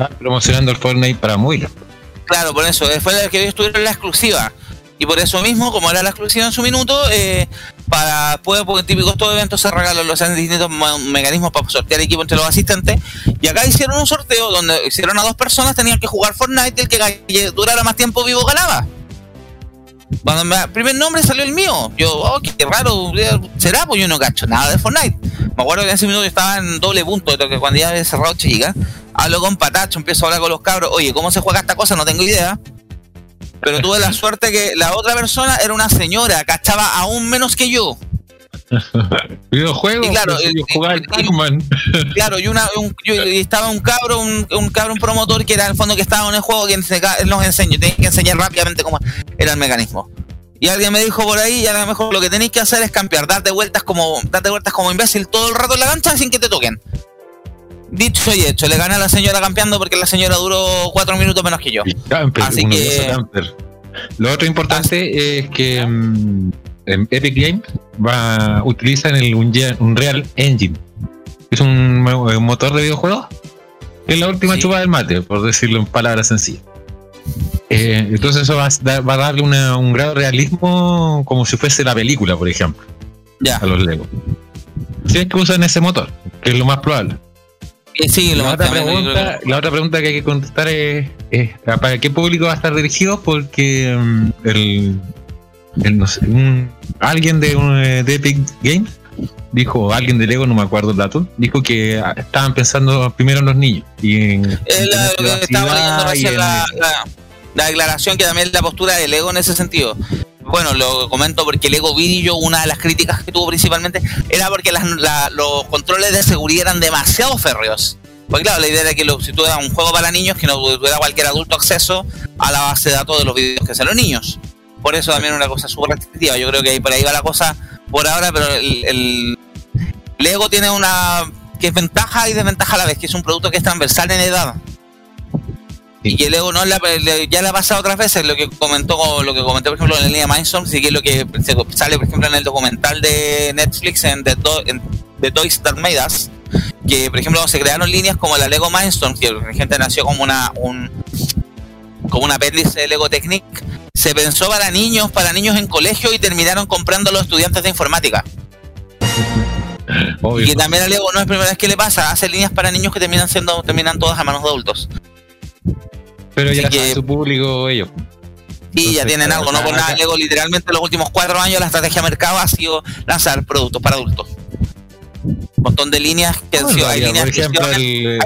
Promocionando el Fortnite para móviles. Claro, por eso, eh, fue la que ellos tuvieron la exclusiva. Y por eso mismo, como era la exclusiva en su minuto, eh, para después, porque típicos estos eventos se regalan los distintos mo- mecanismos para sortear equipo entre los asistentes. Y acá hicieron un sorteo donde hicieron a dos personas, tenían que jugar Fortnite el que durara más tiempo vivo ganaba. Cuando me, primer nombre salió el mío, yo, oh, qué raro, será, pues yo no cacho nada de Fortnite. Me acuerdo que en ese minuto yo estaba en doble punto, que cuando ya había cerrado chica, hablo con Patacho, empiezo a hablar con los cabros, oye, ¿cómo se juega esta cosa? No tengo idea. Pero tuve la [laughs] suerte que la otra persona era una señora, cachaba aún menos que yo. [laughs] Videojuegos, Y claro, y- al Pac-Man. Claro, y, una, un- yo- y estaba un cabro, un, un cabro, un promotor que era en el fondo que estaba en el juego que nos enseñó, tenía que enseñar rápidamente cómo era el mecanismo. Y alguien me dijo por ahí, y a lo mejor lo que tenéis que hacer es cambiar, darte vueltas como, darte vueltas como imbécil todo el rato en la cancha sin que te toquen. Dicho y hecho, le gané a la señora campeando porque la señora duró cuatro minutos menos que yo. Camper, Así que-. Lo otro importante es que mm, Epic Games va, utilizan el Unreal Engine. Es un, mo- un motor de videojuegos. Es la última Sí. chupada del mate, por decirlo en palabras sencillas. Eh, entonces eso va a, dar- va a darle una- un grado de realismo como si fuese la película, por ejemplo, Ya. a los Lego. Si es que usan ese motor, que es lo más probable. Sí, lo La otra, pregunta, que- la otra pregunta que hay que contestar es, es, ¿para qué público va a estar dirigido? Porque mm, el, el, no sé, un- alguien de, un, eh, de Epic Games dijo, alguien de Lego, no me acuerdo el dato, dijo que ah, estaban pensando primero en los niños. Y en, en la- lo que estaba leyendo privacidad y recién en- la, la- la declaración que también es la postura del ego en ese sentido. Bueno, lo comento porque el ego Video, una de las críticas que tuvo principalmente, era porque las- la- los controles de seguridad eran demasiado férreos. Porque claro, la idea era que lo- si tú eras un juego para niños, que no tuviera cualquier adulto acceso a la base de datos de los videos que hacen los niños. Por eso también es una cosa súper restrictiva. Yo creo que ahí por ahí va la cosa por ahora, pero el, el, el ego tiene una que es ventaja y desventaja a la vez, que es un producto que es transversal en edad. Y que luego no la, ya le ha pasado otras veces lo que comentó lo que comenté por ejemplo en la línea Mindstorm sí que es lo que se- sale por ejemplo en el documental de Netflix en The, Do- en The Toys That Made Us que por ejemplo se crearon líneas como la Lego Mindstorm que la gente nació como una un como un apéndice de Lego Technic se pensó para niños para niños en colegio y terminaron comprando a los estudiantes de informática Obvio. y que también a Lego no es la primera vez que le pasa hace líneas para niños que terminan siendo terminan todas a manos de adultos pero ya que- su público ellos. Y ya tienen claro, algo, no por nada. Lego, literalmente, en los últimos cuatro años, la estrategia de mercado ha sido lanzar productos para adultos. Un montón de líneas que han sido. Hay líneas que son exclusivamente-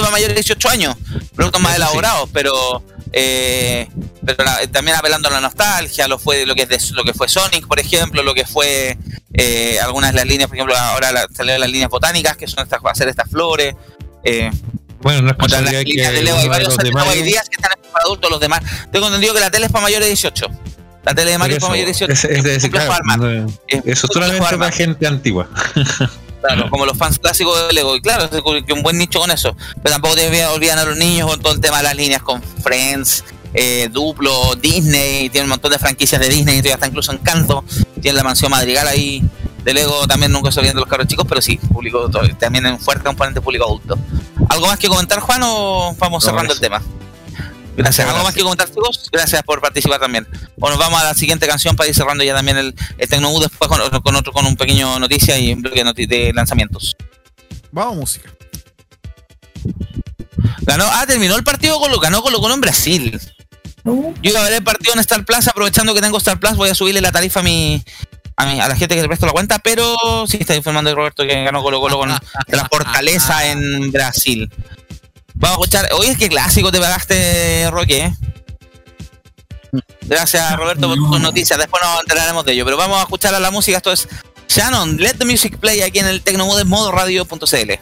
para mayores de 18 años, productos más sí. elaborados, pero eh, pero la- también apelando a la nostalgia, lo fue lo que es de- lo que fue Sonic, por ejemplo, lo que fue eh, algunas de las líneas, por ejemplo, ahora la, salieron las líneas botánicas, que son estas, hacer estas flores. Eh, Bueno, no es las líneas de Lego, hay varios los demás. hoy día que están para adultos, los demás. Tengo entendido que la tele es para mayores de 18. La tele de Mario es para mayores de 18. Es, es claro, no- Es eso solamente para gente antigua. [laughs] Claro, como los fans clásicos de Lego. Y claro, es que un buen nicho con eso. Pero tampoco te olvidan a los niños con todo el tema de las líneas con Friends, eh, Duplo, Disney. Tiene un montón de franquicias de Disney. Ya está incluso Encanto. Tiene la mansión Madrigal ahí. De Lego también nunca se olvidan de los carros chicos, pero sí, público también es un fuerte componente público adulto. ¿Algo más que comentar, Juan, o vamos No, cerrando el tema? Gracias. ¿Algo más que comentar, chicos? Gracias por participar también. Bueno, vamos a la siguiente canción para ir cerrando ya también el, el Tecnomood después con, con otro con un pequeño noticia y un bloque de de lanzamientos. Vamos música. Ganó, ah, terminó el partido con lo ganó Colo Colo en Brasil. Yo iba a ver el partido en Star Plus, aprovechando que tengo Star Plus, voy a subirle la tarifa a mi, a, mi- a la gente que le presto la cuenta, pero sí está informando Roberto que ganó Colo Colo con de [laughs] la Fortaleza en Brasil. Vamos a escuchar, oye, qué clásico te pagaste, Roque, ¿eh? Gracias, Roberto, por tus noticias. Después nos enteraremos de ello. Pero vamos a escuchar a la música. Esto es Shannon, Let the Music Play aquí en el Tecnomodes Modo Radio.cl.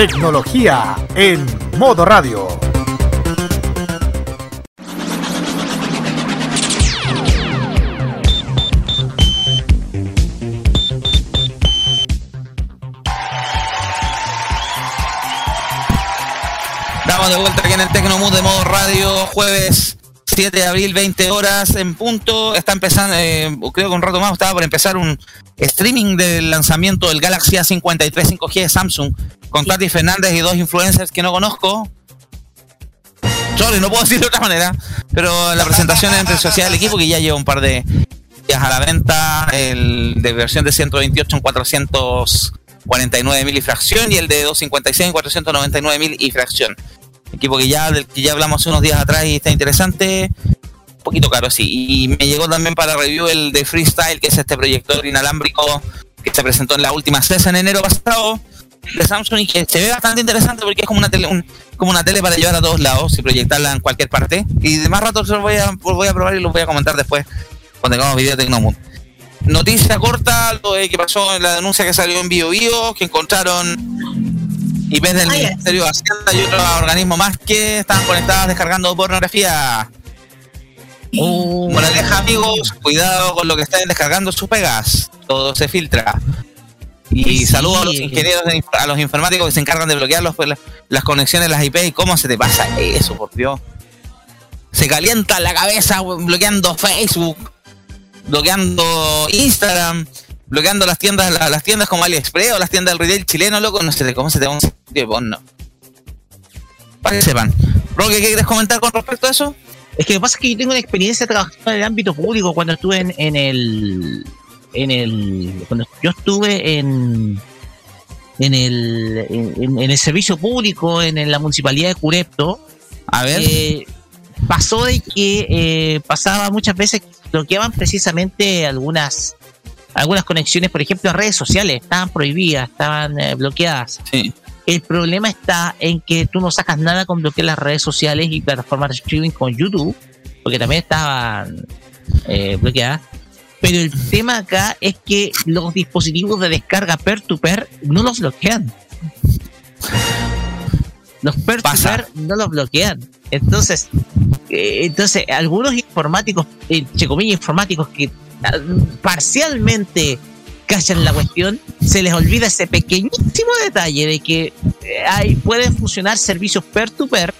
Tecnología en modo radio. Estamos de vuelta aquí en el Tecnomood de modo radio, jueves 7 de abril, 20 horas en punto. Está empezando, eh, creo que un rato más estaba por empezar un streaming del lanzamiento del Galaxy A53 5G de Samsung con Katy Fernández y dos influencers que no conozco. Sorry, no puedo [laughs] decirlo de otra manera, pero la presentación entre sociedad del equipo que ya lleva un par de días a la venta, el de versión de 128 en 449 mil y fracción y el de 256 en 499 mil y fracción. Equipo que ya del que ya hablamos hace unos días atrás y está interesante. Un poquito caro, sí. Y me llegó también para review el de Freestyle, que es este proyector inalámbrico que se presentó en la última CES en enero pasado de Samsung y que se ve bastante interesante porque es como una tele, un- como una tele para llevar a todos lados y proyectarla en cualquier parte. Y de más rato los voy a, pues voy a probar y los voy a comentar después cuando tengamos video de Tecnomood. Noticia corta, lo de que pasó en la denuncia que salió en Bio Bio, que encontraron IPs del Ah. Ministerio de Hacienda y otros organismos más que estaban conectados descargando pornografía. Moraleja, amigos, cuidado con lo que estén descargando sus pegas. Todo se filtra. Y Sí, saludos a los ingenieros, de inf- a los informáticos que se encargan de bloquear los- las, las conexiones de las IP. ¿Y cómo se te pasa eso, por Dios? Se calienta la cabeza bloqueando Facebook, bloqueando Instagram, bloqueando las tiendas, la- las tiendas como AliExpress o las tiendas del retail chileno, loco. No sé cómo se te va un porno. Para que sepan. Roque, ¿qué quieres comentar con respecto a eso? Es que lo que pasa es que yo tengo una experiencia trabajando en el ámbito público cuando estuve en, en el. En el. Cuando yo estuve en. En el, en, en el servicio público, en, en la municipalidad de Curepto, A ver. eh, pasó de que eh, pasaba muchas veces que bloqueaban precisamente algunas algunas conexiones, por ejemplo, a redes sociales, estaban prohibidas, estaban eh, bloqueadas. Sí. El problema está en que tú no sacas nada con bloquear las redes sociales y plataformas de streaming con YouTube, porque también estaban eh, bloqueadas. Pero el tema acá es que los dispositivos de descarga peer-to-peer no los bloquean. Los peer-to-peer no los bloquean. Entonces, eh, entonces algunos informáticos, entre comillas informáticos que parcialmente cachan la cuestión, se les olvida ese pequeñísimo detalle de que eh, hay, pueden funcionar servicios peer-to-peer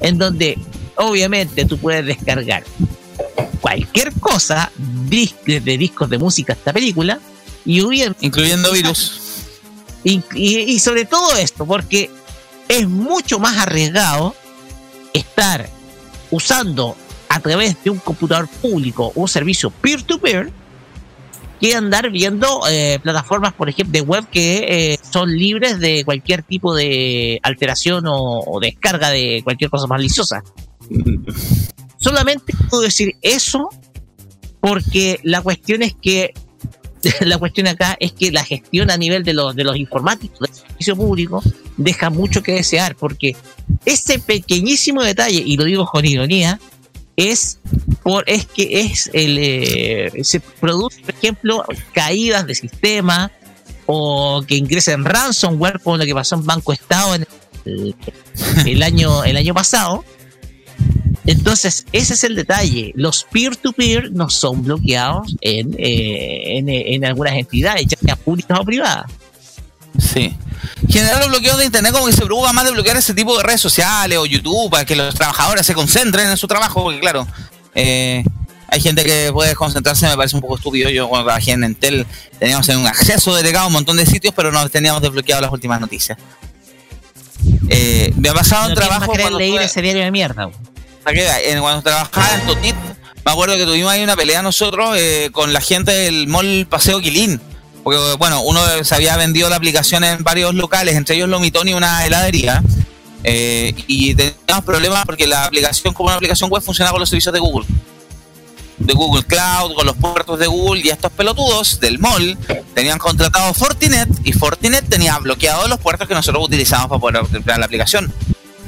en donde obviamente tú puedes descargar cualquier cosa, desde discos de música hasta película, y obviamente... Incluyendo virus. Y, y- y sobre todo esto, porque es mucho más arriesgado estar usando a través de un computador público un servicio peer-to-peer que andar viendo eh, plataformas, por ejemplo, de web que eh, son libres de cualquier tipo de alteración o, o descarga de cualquier cosa maliciosa. [laughs] Solamente puedo decir eso porque la cuestión es que [laughs] la cuestión acá es que la gestión a nivel de los de los informáticos del servicio público deja mucho que desear porque ese pequeñísimo detalle y lo digo con ironía es por es que es el eh, se produce por ejemplo caídas de sistema o que ingresen ransomware como lo que pasó en Banco Estado el, año el año pasado entonces, ese es el detalle. Los peer-to-peer no son bloqueados en, eh, en, en algunas entidades, ya sea públicas o privadas. Sí. En general, los bloqueos de internet, como que se preocupa más de bloquear ese tipo de redes sociales o YouTube para que los trabajadores se concentren en su trabajo, porque, claro, eh, hay gente que puede concentrarse, me parece un poco estúpido. Yo, cuando trabajé en Entel, teníamos un acceso delegado a un montón de sitios, pero no teníamos desbloqueado las últimas noticias. Eh, me ha pasado tienes trabajo. cuando leer estuve- ese diario de mierda. cuando trabajaba en Totit, me acuerdo que tuvimos ahí una pelea nosotros eh, con la gente del mall Paseo Quilín. Porque, bueno, uno se había vendido la aplicación en varios locales, entre ellos Lomitón y una heladería. eh, y teníamos problemas porque la aplicación, como una aplicación web, funcionaba con los servicios de Google. De Google Cloud, con los puertos de Google. Y estos pelotudos del mall tenían contratado Fortinet y Fortinet tenía bloqueados los puertos que nosotros utilizamos para poder emplear la aplicación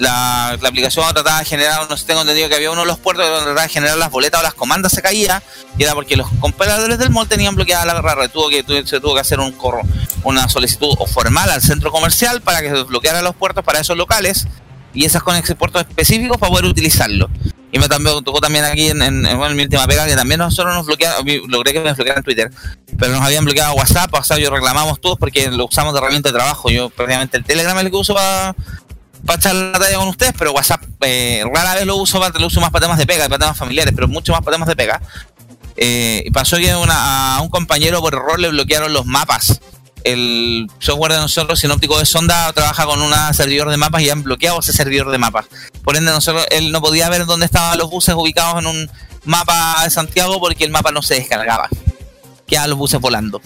la, aplicación trataba de generar, no sé, tengo entendido que había uno de los puertos donde trataba de generar las boletas o las comandas se caía, y era porque los compradores del mall tenían bloqueada la red, tuvo que, se tuvo que hacer un corro, una solicitud formal al centro comercial para que se desbloqueara los puertos para esos locales y esas con esos puertos específicos para poder utilizarlo. Y me también tocó también aquí en, en- mi última pega que también nosotros nos bloquearon, logré que me bloquearan Twitter, pero nos habían bloqueado WhatsApp, WhatsApp yo reclamamos todos porque lo usamos de herramienta de trabajo. Yo prácticamente el Telegram es el que uso para para echar la talla con ustedes, pero WhatsApp eh, rara vez lo uso, lo uso más para temas de pega, para temas familiares, pero mucho más para temas de pega. Eh, pasó que a un compañero por error le bloquearon los mapas. El software de nosotros, Sinóptico de Sonda, trabaja con un servidor de mapas y han bloqueado ese servidor de mapas. Por ende, nosotros, él no podía ver dónde estaban los buses ubicados en un mapa de Santiago porque el mapa no se descargaba. Quedaban los buses volando.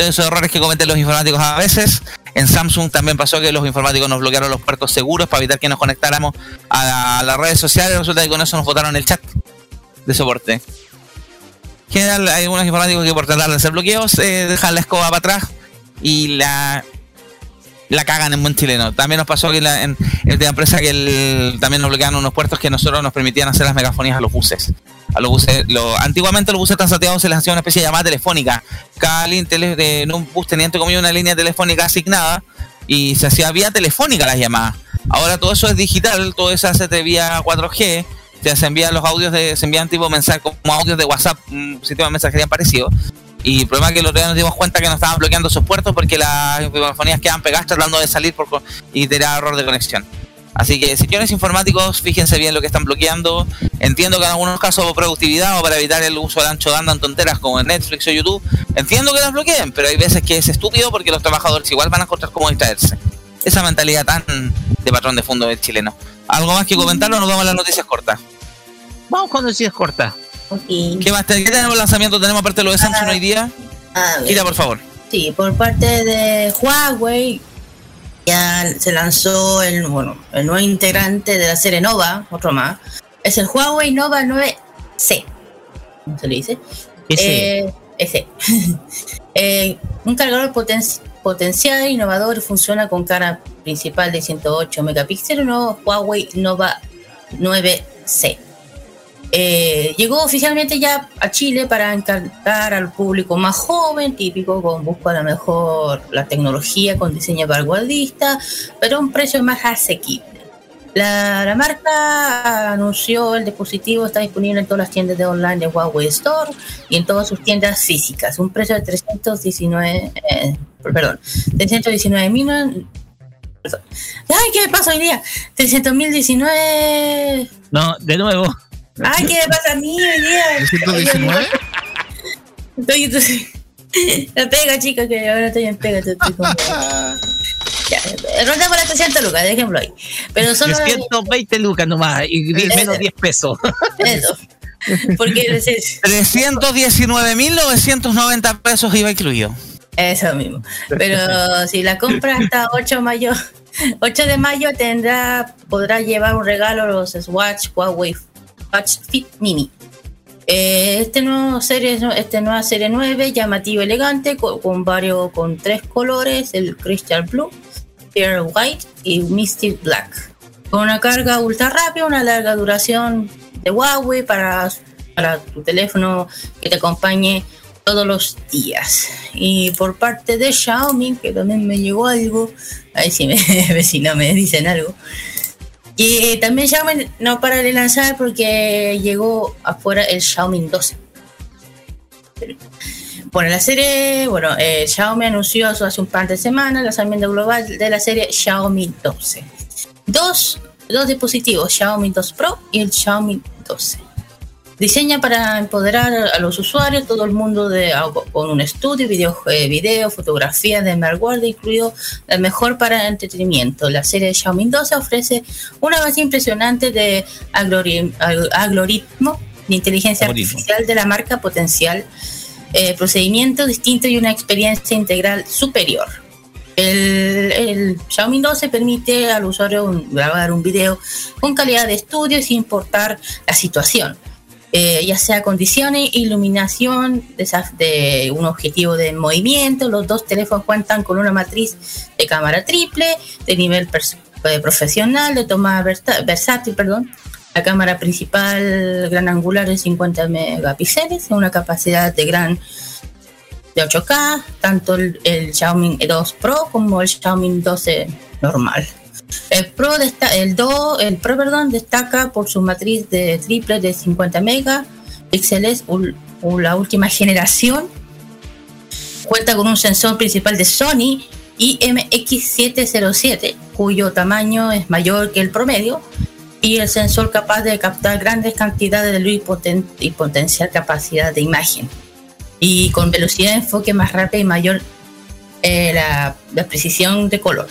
Entonces, esos errores que cometen los informáticos a veces. En Samsung también pasó que los informáticos nos bloquearon los puertos seguros para evitar que nos conectáramos a las redes sociales. Resulta que con eso nos botaron el chat. de soporte. En general, hay algunos informáticos que por tratar de hacer bloqueos eh, dejan la escoba para atrás y la la cagan en buen chileno. También nos pasó que la, en, en la empresa que también nos bloquearon unos puertos que nosotros nos permitían hacer las megafonías a los buses. A los buses, lo- antiguamente los buses transatlánticos se les hacía una especie de llamada telefónica. Cada tele- en un bus tenía comillas una línea telefónica asignada y se hacía vía telefónica las llamadas. Ahora todo eso es digital, todo eso se hace vía 4G. Se se envían los audios de, se envían tipo mensajes como audios de WhatsApp, un sistema de mensajería parecido. Y el problema es que el otro día nos dimos cuenta que nos estaban bloqueando esos puertos porque las telefonías quedaban pegadas tratando de salir por, y tenía error de conexión. Así que, señores informáticos, fíjense bien lo que están bloqueando. Entiendo que en algunos casos por productividad o para evitar el uso del ancho de banda en tonteras como en Netflix o YouTube, entiendo que las bloqueen, pero hay veces que es estúpido porque los trabajadores igual van a encontrar cómo distraerse. Esa mentalidad tan de patrón de fondo del chileno. ¿Algo más que comentarlo nos vamos a las noticias cortas? Vamos con noticias cortas. ¿Qué más? ¿Qué tenemos lanzamiento? ¿Tenemos aparte de lo de Samsung hoy día? A ver. Kira, por favor. Sí, por parte de Huawei ya se lanzó el, bueno, el nuevo integrante de la serie Nova, otro más. Es el Huawei Nova 9C. ¿Cómo se le dice? Ese. Eh, ese. [laughs] Eh, un cargador poten- potencial, innovador funciona con cara principal de 108 megapíxeles, nuevo Huawei Nova 9C. Eh, llegó oficialmente ya a Chile para encantar al público más joven, típico, con busco a lo mejor la tecnología con diseño vanguardista, pero a un precio más asequible. La, la marca anunció el dispositivo está disponible en todas las tiendas de online de Huawei Store y en todas sus tiendas físicas. Un precio de 319, eh, perdón, 319 mil. Ay, ¿qué me pasa hoy día? 300 mil 19. No, de nuevo. Ay, ¿qué me pasa a mí hoy día? ¿319? Estoy, estoy, la pega, chicos, que ahora estoy en pega. Estoy, con- ya, ronda por las 300 lucas, déjenlo ahí. Pero solo 320 lucas nomás y Ese. menos 10 pesos. eso. Porque es- es- 319.990 pesos iba incluido. Eso mismo. Pero si la compra hasta 8 de mayo, 8 de mayo tendrá, podrá llevar un regalo los Swatch Huawei Watch Fit Mini. Eh, este nuevo serie, este nueva serie 9, llamativo elegante, con, con varios, con tres colores, el Crystal Blue, Pearl White y Misty Black. Con una carga ultra rápida, una larga duración de Huawei para, para tu teléfono que te acompañe todos los días. Y por parte de Xiaomi, que también me llegó algo, a ver si, me, a [laughs] ver si no me dicen algo. Y también Xiaomi no para de lanzar porque llegó afuera el Xiaomi 12. Bueno, la serie, bueno, eh, Xiaomi anunció hace un par de semanas el lanzamiento global de la serie Xiaomi 12. Dos, dos dispositivos, Xiaomi 2 Pro y el Xiaomi 12. Diseña para empoderar a los usuarios, todo el mundo de, con un estudio, video, eh, video fotografía de malware, incluido el mejor para entretenimiento. La serie Xiaomi 12 ofrece una base impresionante de algoritmo, algoritmo de inteligencia Algoritmo. artificial de la marca potencial, eh, procedimiento distinto y una experiencia integral superior. El, el Xiaomi 12 permite al usuario un- grabar un video con calidad de estudio sin importar la situación eh, ya sea condiciones, iluminación, de un objetivo de movimiento. Los dos teléfonos cuentan con una matriz de cámara triple, de nivel eh, profesional, de toma versátil, perdón. La cámara principal gran angular de 50 megapíxeles, una capacidad de gran de 8K, tanto el, el Xiaomi 2 Pro como el Xiaomi 12 normal. El Pro, desta- el, el Pro perdón, destaca por su matriz de triple de 50 megapíxeles, la última generación. Cuenta con un sensor principal de Sony IMX707, cuyo tamaño es mayor que el promedio, y el sensor capaz de captar grandes cantidades de luz y, poten- y potencial capacidad de imagen. Y con velocidad de enfoque más rápida y mayor eh, la precisión de color.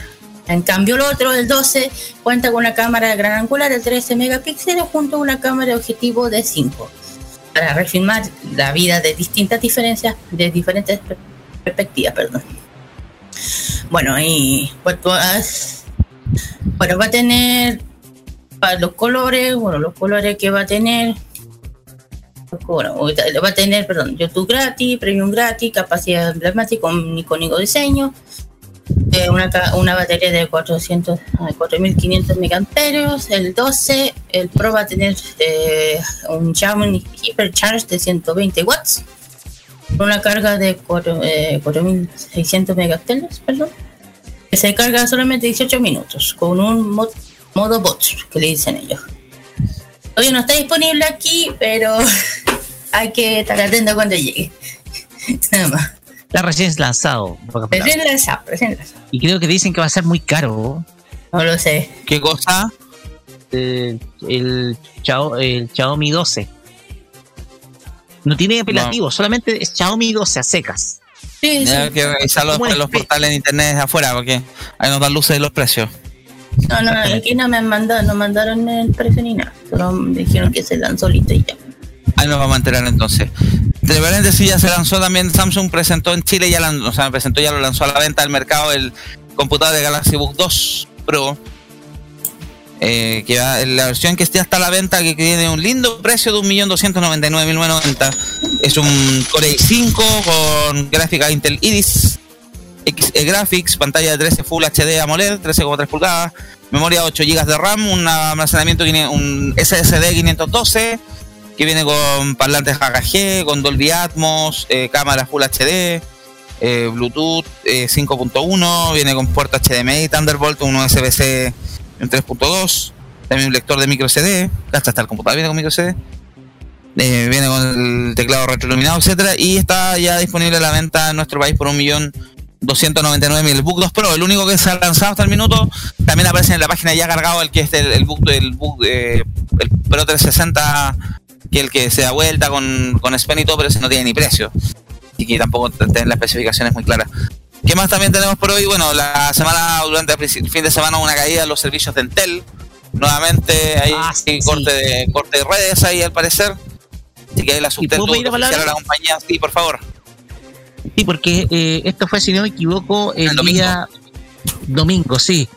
En cambio, el otro, el 12, cuenta con una cámara gran angular de 13 megapíxeles junto a una cámara de objetivo de 5 para refilmar la vida de distintas diferencias, de diferentes per- perspectivas, perdón. Bueno, y pues, bueno, va a tener para los colores, bueno, los colores que va a tener bueno, va a tener, perdón, YouTube gratis, Premium gratis, capacidad emblemática con icónico diseño, eh, una, una batería de 400, ah, 4500 mAh, el 12, el Pro va a tener eh, un Xiaomi Hypercharge de 120 watts, una carga de 4, eh, 4600 megapíxeles, perdón, que se carga solamente 18 minutos con un mod- modo bot que le dicen ellos. Todavía no está disponible aquí, pero [laughs] hay que estar atento cuando llegue. [laughs] Nada más. Está recién lanzado. Recién lanzado, recién lanzado. Y creo que dicen que va a ser muy caro. No lo sé. ¿Qué cosa? El, el, el Xiaomi 12. No tiene apelativo, solamente es Xiaomi 12 a secas. Sí, sí. Hay que revisarlo ¿Cómo después en los es? portales de internet de afuera, porque ahí nos dan luces de los precios. No, no, aquí no me han mandado, no mandaron el precio ni nada. Solo me dijeron que se lanzó solito y ya. Ahí nos vamos a enterar entonces. De paréntesis ya se lanzó también, Samsung presentó en Chile, ya o presentó ya lo lanzó a la venta al mercado el computador de Galaxy Book 2 Pro. eh, que la versión que está a la venta, que tiene un lindo precio de 1.299.990. Es un Core i5 con gráfica Intel Iris, X Graphics, pantalla de 13 Full HD AMOLED, 13,3 pulgadas, memoria 8 GB de RAM, un almacenamiento, un SSD 512 que viene con parlantes AKG, con Dolby Atmos, eh, cámara Full HD, eh, Bluetooth eh, 5.1, viene con puerto HDMI, Thunderbolt, un USB-C en 3.2, también un lector de micro CD, hasta el computador viene con micro CD, eh, viene con el teclado retroiluminado, etcétera, y está ya disponible a la venta en nuestro país por un millón 299 el Book 2 Pro, el único que se ha lanzado hasta el minuto, también aparece en la página ya cargado el que es el, el Book, el, Book eh, el Pro 360 que el que se da vuelta con, con Spen y todo, pero ese no tiene ni precio. Y que tampoco tienen las especificaciones muy claras. ¿Qué más también tenemos por hoy? Bueno, la semana, durante el fin de semana, una caída en los servicios de Entel. Nuevamente hay Ah, sí, corte, de, corte de redes ahí al parecer. Así que ahí la Subtel a la compañía. Sí, por favor. Sí, porque eh, esto fue, si no me equivoco, el, El domingo. día domingo, sí.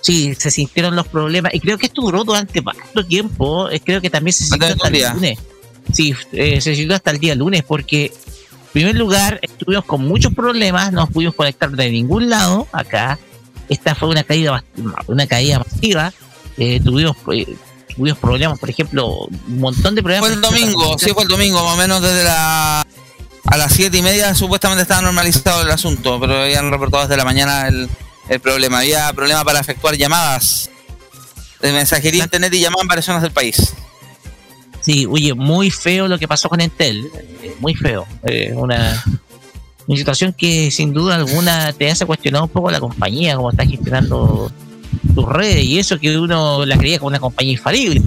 Sí, se sintieron los problemas. Y creo que esto duró durante bastante tiempo. Eh, creo que también se sintió Hasta el día. lunes. Sí, eh, se sintió hasta el día lunes porque, en primer lugar, estuvimos con muchos problemas. No pudimos conectar de ningún lado acá. Esta fue una caída, una caída masiva. Eh, tuvimos, eh, tuvimos problemas, por ejemplo, un montón de problemas. Fue el domingo, sí, fue el domingo, más o menos desde la. A las siete y media supuestamente estaba normalizado el asunto, pero habían reportado desde la mañana el, el problema. Había problema para efectuar llamadas de mensajería, internet y llamadas en varias zonas del país. Sí, oye, muy feo lo que pasó con Entel, eh, muy feo. Eh, una, una situación que sin duda alguna te hace cuestionar un poco la compañía, cómo está gestionando tus redes y eso que uno la creía como una compañía infalible.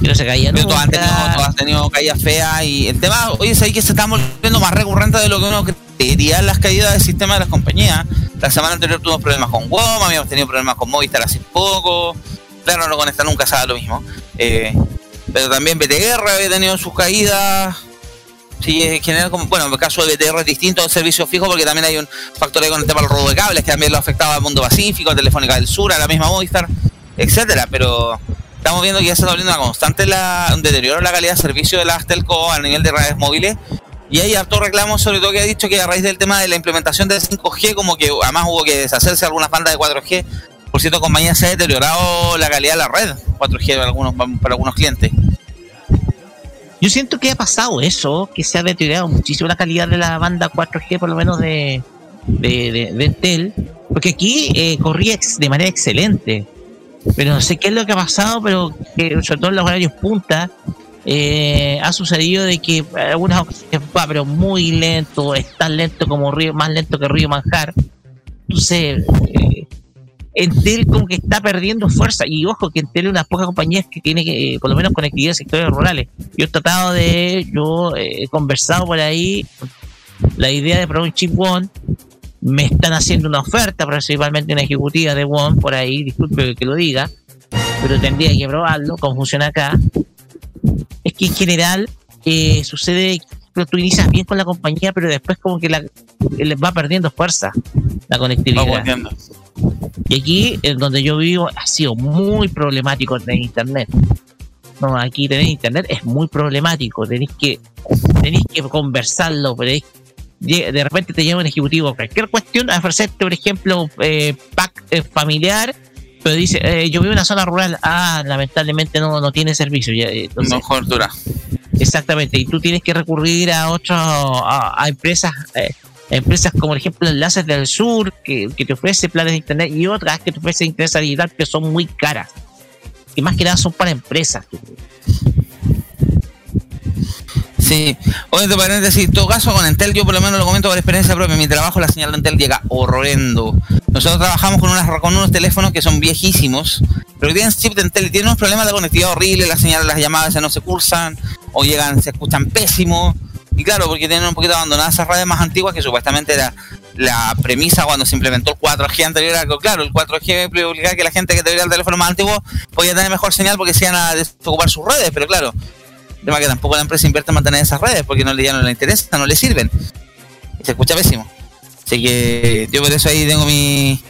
No se caía Pero todas han tenido, todas han tenido caídas feas y el tema, oye, es ahí que se está volviendo más recurrente de lo que uno creería las caídas del sistema de las compañías. La semana anterior tuvimos problemas con WOM, habíamos tenido problemas con Movistar hace poco. Claro, no con esta nunca sabe lo mismo. Eh, pero también BTR había tenido sus caídas. Sí, en general, como, bueno, en el caso de BTR es distinto al servicio fijo porque también hay un factor ahí con el tema del robo de cables que también lo afectaba al mundo pacífico, a Telefónica del Sur, a la misma Movistar, etcétera. Pero estamos viendo que ya se está volviendo una constante la, un deterioro en la calidad de servicio de las telco a nivel de redes móviles. Y hay harto reclamos, sobre todo que ha dicho que a raíz del tema de la implementación del 5G, como que además hubo que deshacerse de algunas bandas de 4G. Por cierto, compañías se ha deteriorado la calidad de la red 4G para algunos, para algunos clientes. Yo siento que ha pasado eso, que se ha deteriorado muchísimo la calidad de la banda 4G, por lo menos de, de, de, de Entel, porque aquí eh, corría de manera excelente. Pero no sé qué es lo que ha pasado, pero que sobre todo en los horarios punta, eh, ha sucedido de que algunas ocasiones va, pero muy lento, es tan lento como Río, más lento que Río Manjar. Entonces, eh, Entel como que está perdiendo fuerza. Y ojo, que Entel es una pocas compañías que tiene eh, por lo menos conectividad en sectores rurales. Yo he tratado de, yo eh, he conversado por ahí la idea de probar un chip One. Me están haciendo una oferta, principalmente una ejecutiva de One por ahí, disculpe que lo diga, pero tendría que probarlo, cómo funciona acá. Que en general eh, sucede que tú inicias bien con la compañía, pero después como que la, le va perdiendo fuerza la conectividad. Y aquí, en donde yo vivo, ha sido muy problemático en internet. no, aquí tener internet es muy problemático, tenéis que, tenéis que conversarlo, tenéis de repente te llama un ejecutivo cualquier cuestión a ofrecerte, por ejemplo, eh, pack eh, familiar, pero dice, eh, yo vivo en una zona rural, ah, lamentablemente no, no tiene servicio. Ya, eh, entonces- No cobertura. Exactamente, y tú tienes que recurrir a otras, a, a empresas, eh, empresas como por ejemplo Enlaces del Sur, que, que te ofrece planes de internet, y otras que te ofrecen internet digital que son muy caras. Y más que nada son para empresas. Sí, oye, entre paréntesis, en todo caso con Entel yo por lo menos lo comento por experiencia propia, mi trabajo la señal de Entel llega horrendo. Nosotros trabajamos con, unas, con unos teléfonos que son viejísimos, pero tienen chip de Entel y tienen unos problemas de conectividad horribles, las señales, las llamadas ya no se cursan, o llegan, se escuchan pésimo. Y claro, porque tienen un poquito abandonadas esas redes más antiguas que supuestamente era la premisa cuando se implementó el 4G anterior, claro, el 4G obligaba que la gente que tuviera el teléfono más antiguo podía tener mejor señal porque se iban a desocupar sus redes, pero claro, tema que tampoco la empresa invierte en mantener esas redes porque no le, ya no le interesa, no le sirven. Y se escucha pésimo. Así que yo por eso ahí tengo mi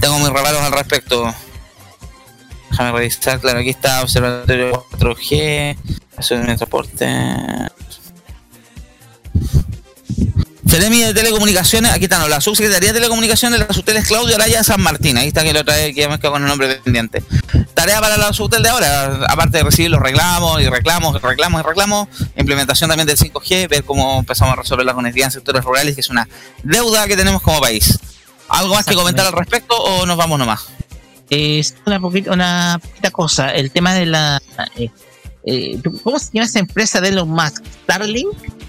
tengo mis reparos al respecto. Déjame revisar, claro, aquí está Observatorio 4G, eso de transporte. Seremi de Telecomunicaciones, aquí están, la Subsecretaría de Telecomunicaciones de la Subtel es Claudio Araya San Martín, ahí está que la otra vez que ya me quedo con el nombre pendiente. Tarea para la Subtel de ahora, aparte de recibir los reclamos y reclamos, y reclamos y reclamos, implementación también del 5G, ver cómo empezamos a resolver la conectividad en sectores rurales, que es una deuda que tenemos como país. ¿Algo más que comentar al respecto o nos vamos nomás? Es una poquita, una poquita cosa, el tema de la... eh, eh, ¿Cómo se llama esa empresa de Elon Musk? ¿Starlink?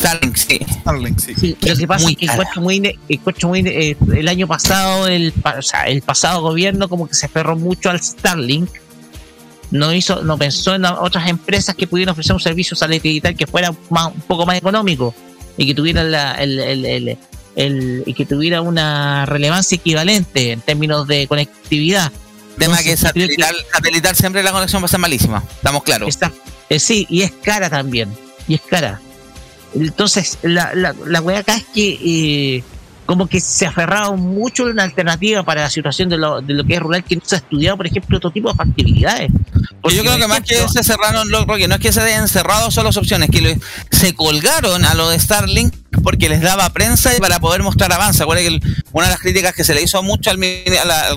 Starlink, sí. Starlink, sí. Sí, lo que pasa muy es que encuentro muy, encuentro muy eh, el año pasado, el, pa- o sea, el pasado gobierno como que se aferró mucho al Starlink. No hizo, no pensó en otras empresas que pudieran ofrecer un servicio satélite digital que fuera más- un poco más económico y que tuviera la, el, el- el- el- y que tuviera una relevancia equivalente en términos de conectividad. Tema Entonces, que satelital, satelital siempre la conexión va a ser malísima, estamos claros. Está, eh, sí, y es cara también. Y es cara. Entonces, la, la, la weá acá es que eh, como que se aferraron mucho a una alternativa para la situación de lo, de lo que es rural que no se ha estudiado, por ejemplo, otro tipo de factibilidades. Porque yo creo que más que se cerraron, lo, porque no es que se hayan cerrado solo las opciones, que se colgaron a lo de Starlink porque les daba prensa y para poder mostrar avance. Acuérdense que una de las críticas que se le hizo mucho al,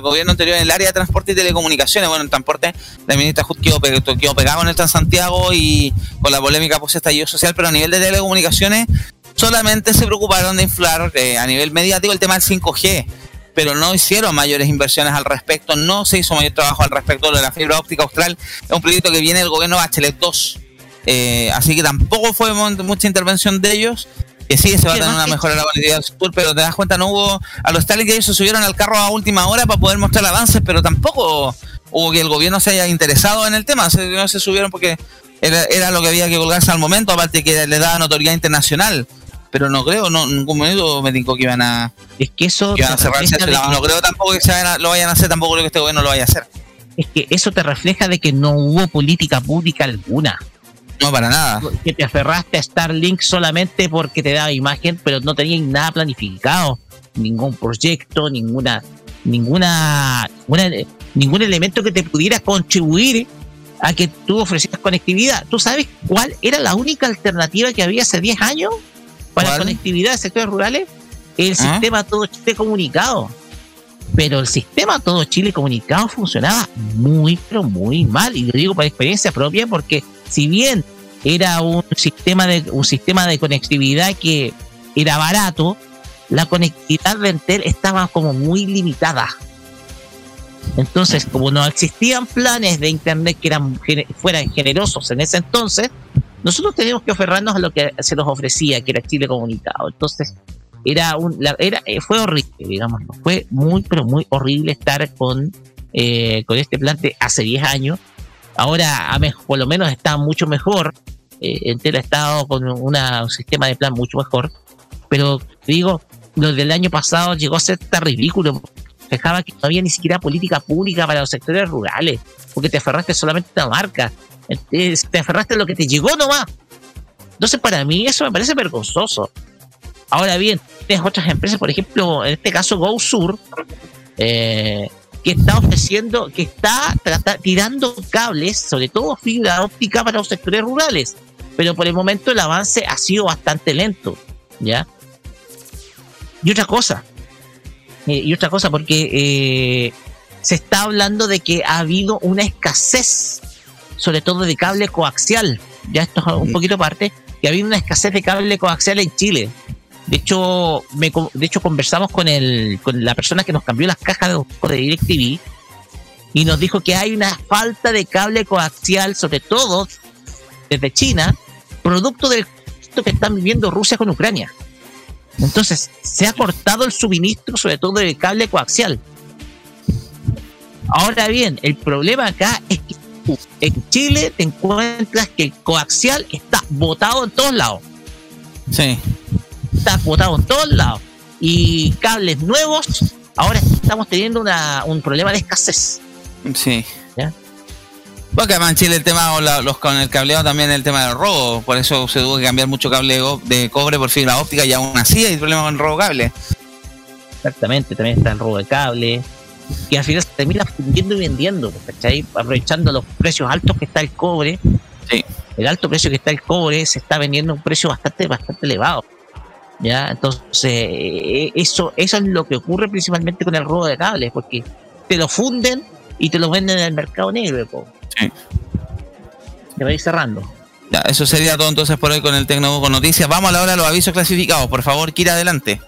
gobierno anterior en el área de transporte y telecomunicaciones, bueno, en transporte, la ministra Hood quedó, quedó pegada con el Transantiago y con la polémica post estallido social, pero a nivel de telecomunicaciones solamente se preocuparon de inflar eh, a nivel mediático el tema del 5G pero no hicieron mayores inversiones al respecto, no se hizo mayor trabajo al respecto de la fibra óptica austral, es un proyecto que viene del gobierno Bachelet 2, Eh, así que tampoco fue mu- mucha intervención de ellos, que sí se va a tener una mejora de la conectividad del sur, pero te das cuenta, no hubo, a los Starlink que ellos se subieron al carro a última hora para poder mostrar avances, pero tampoco hubo que el gobierno se haya interesado en el tema, se, no se subieron porque era, era lo que había que colgarse al momento, aparte que le daba notoriedad internacional. Pero no creo, no, en ningún momento me dijo que iban a, Es que eso que a cerrarse de No creo tampoco que se vayan a- lo vayan a hacer, tampoco creo que este gobierno lo vaya a hacer. es que eso te refleja de que no hubo política pública alguna. No, para nada. Que te aferraste a Starlink solamente porque te daba imagen, pero no tenías nada planificado. Ningún proyecto, ninguna, ninguna, ninguna- ningún elemento que te pudiera contribuir a que tú ofrecieras conectividad. ¿Tú sabes cuál era la única alternativa que había hace 10 años para ¿Cuál? conectividad de sectores rurales? El ¿Ah? sistema Todo Chile Comunicado. Pero el sistema Todo Chile Comunicado funcionaba muy, pero muy mal. Y lo digo por experiencia propia porque si bien era un sistema de, un sistema de conectividad que era barato, la conectividad de Entel estaba como muy limitada. Entonces, como no existían planes de internet que eran fueran generosos en ese entonces, nosotros teníamos que aferrarnos a lo que se nos ofrecía, que era Chile Comunicado. Entonces, era un, la- era, eh, fue horrible, digamos, fue muy, pero muy horrible estar con, eh, con este plan de hace 10 años. Ahora, por lo menos está mucho mejor. Eh, Entel ha estado con una- un sistema de plan mucho mejor. Pero digo, lo del año pasado llegó a ser tan ridículo. Dejaba que no había ni siquiera política pública para los sectores rurales, porque te aferraste solamente a una marca. Eh, Te aferraste a lo que te llegó nomás. Entonces, para mí, eso me parece vergonzoso. Ahora bien, tienes otras empresas, por ejemplo, en este caso GoSur, eh, que está ofreciendo, que está trata- tirando cables, sobre todo fibra óptica para los sectores rurales. Pero por el momento el avance ha sido bastante lento, ¿ya? Y otra cosa, eh, y otra cosa, porque se está hablando de que ha habido una escasez, sobre todo de cable coaxial. Ya esto es un poquito aparte, que ha habido una escasez de cable coaxial en Chile. De hecho, me, de hecho conversamos con el, con la persona que nos cambió las cajas de, de DirecTV y nos dijo que hay una falta de cable coaxial, sobre todo desde China, producto del conflicto que están viviendo Rusia con Ucrania. Entonces, se ha cortado el suministro, sobre todo del cable coaxial. Ahora bien, el problema acá es que en Chile te encuentras que el coaxial está botado en todos lados. Sí. Está botado en todos lados. Y cables nuevos, ahora estamos teniendo una, un problema de escasez. Sí. ¿Ya? Porque además en Chile el tema la- los, con el cableado también el tema del robo, por eso se tuvo que cambiar mucho cable de cobre por fibra óptica y aún así hay problema con el robo cable. Exactamente, también está el robo de cable, que al final se termina fundiendo y vendiendo, ¿cachai? Aprovechando los precios altos que está el cobre. Sí. El alto precio que está el cobre se está vendiendo a un precio bastante, bastante elevado. ¿Ya? Entonces, eh, eso, eso es lo que ocurre principalmente con el robo de cables, porque te lo funden y te lo venden en el mercado negro. po. Sí. Se va a ir cerrando. Ya, eso sería todo entonces por hoy con el Tecno con noticias. Vamos a la hora de los avisos clasificados. Por favor, Kira, adelante.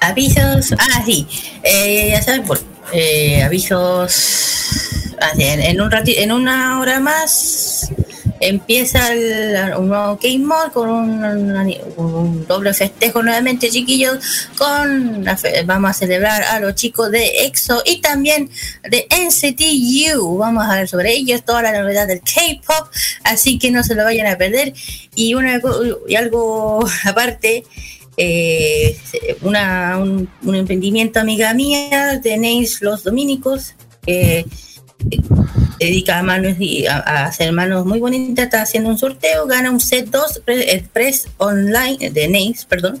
Avisos, ah, sí, eh, ya saben, por, eh, avisos, ah, en, un en una hora más empieza el, un nuevo Game Mode con un, doble festejo nuevamente, chiquillos, con vamos a celebrar a los chicos de EXO y también de NCT U, vamos a ver sobre ellos toda la novedad del K-Pop, así que no se lo vayan a perder, y, una, y algo [laughs] aparte, eh, una, un, emprendimiento amiga mía de Nails Los Dominicos eh, dedica a manos a, hacer manos muy bonitas, está haciendo un sorteo, gana un set 2 pre- Express online de Nails, perdón.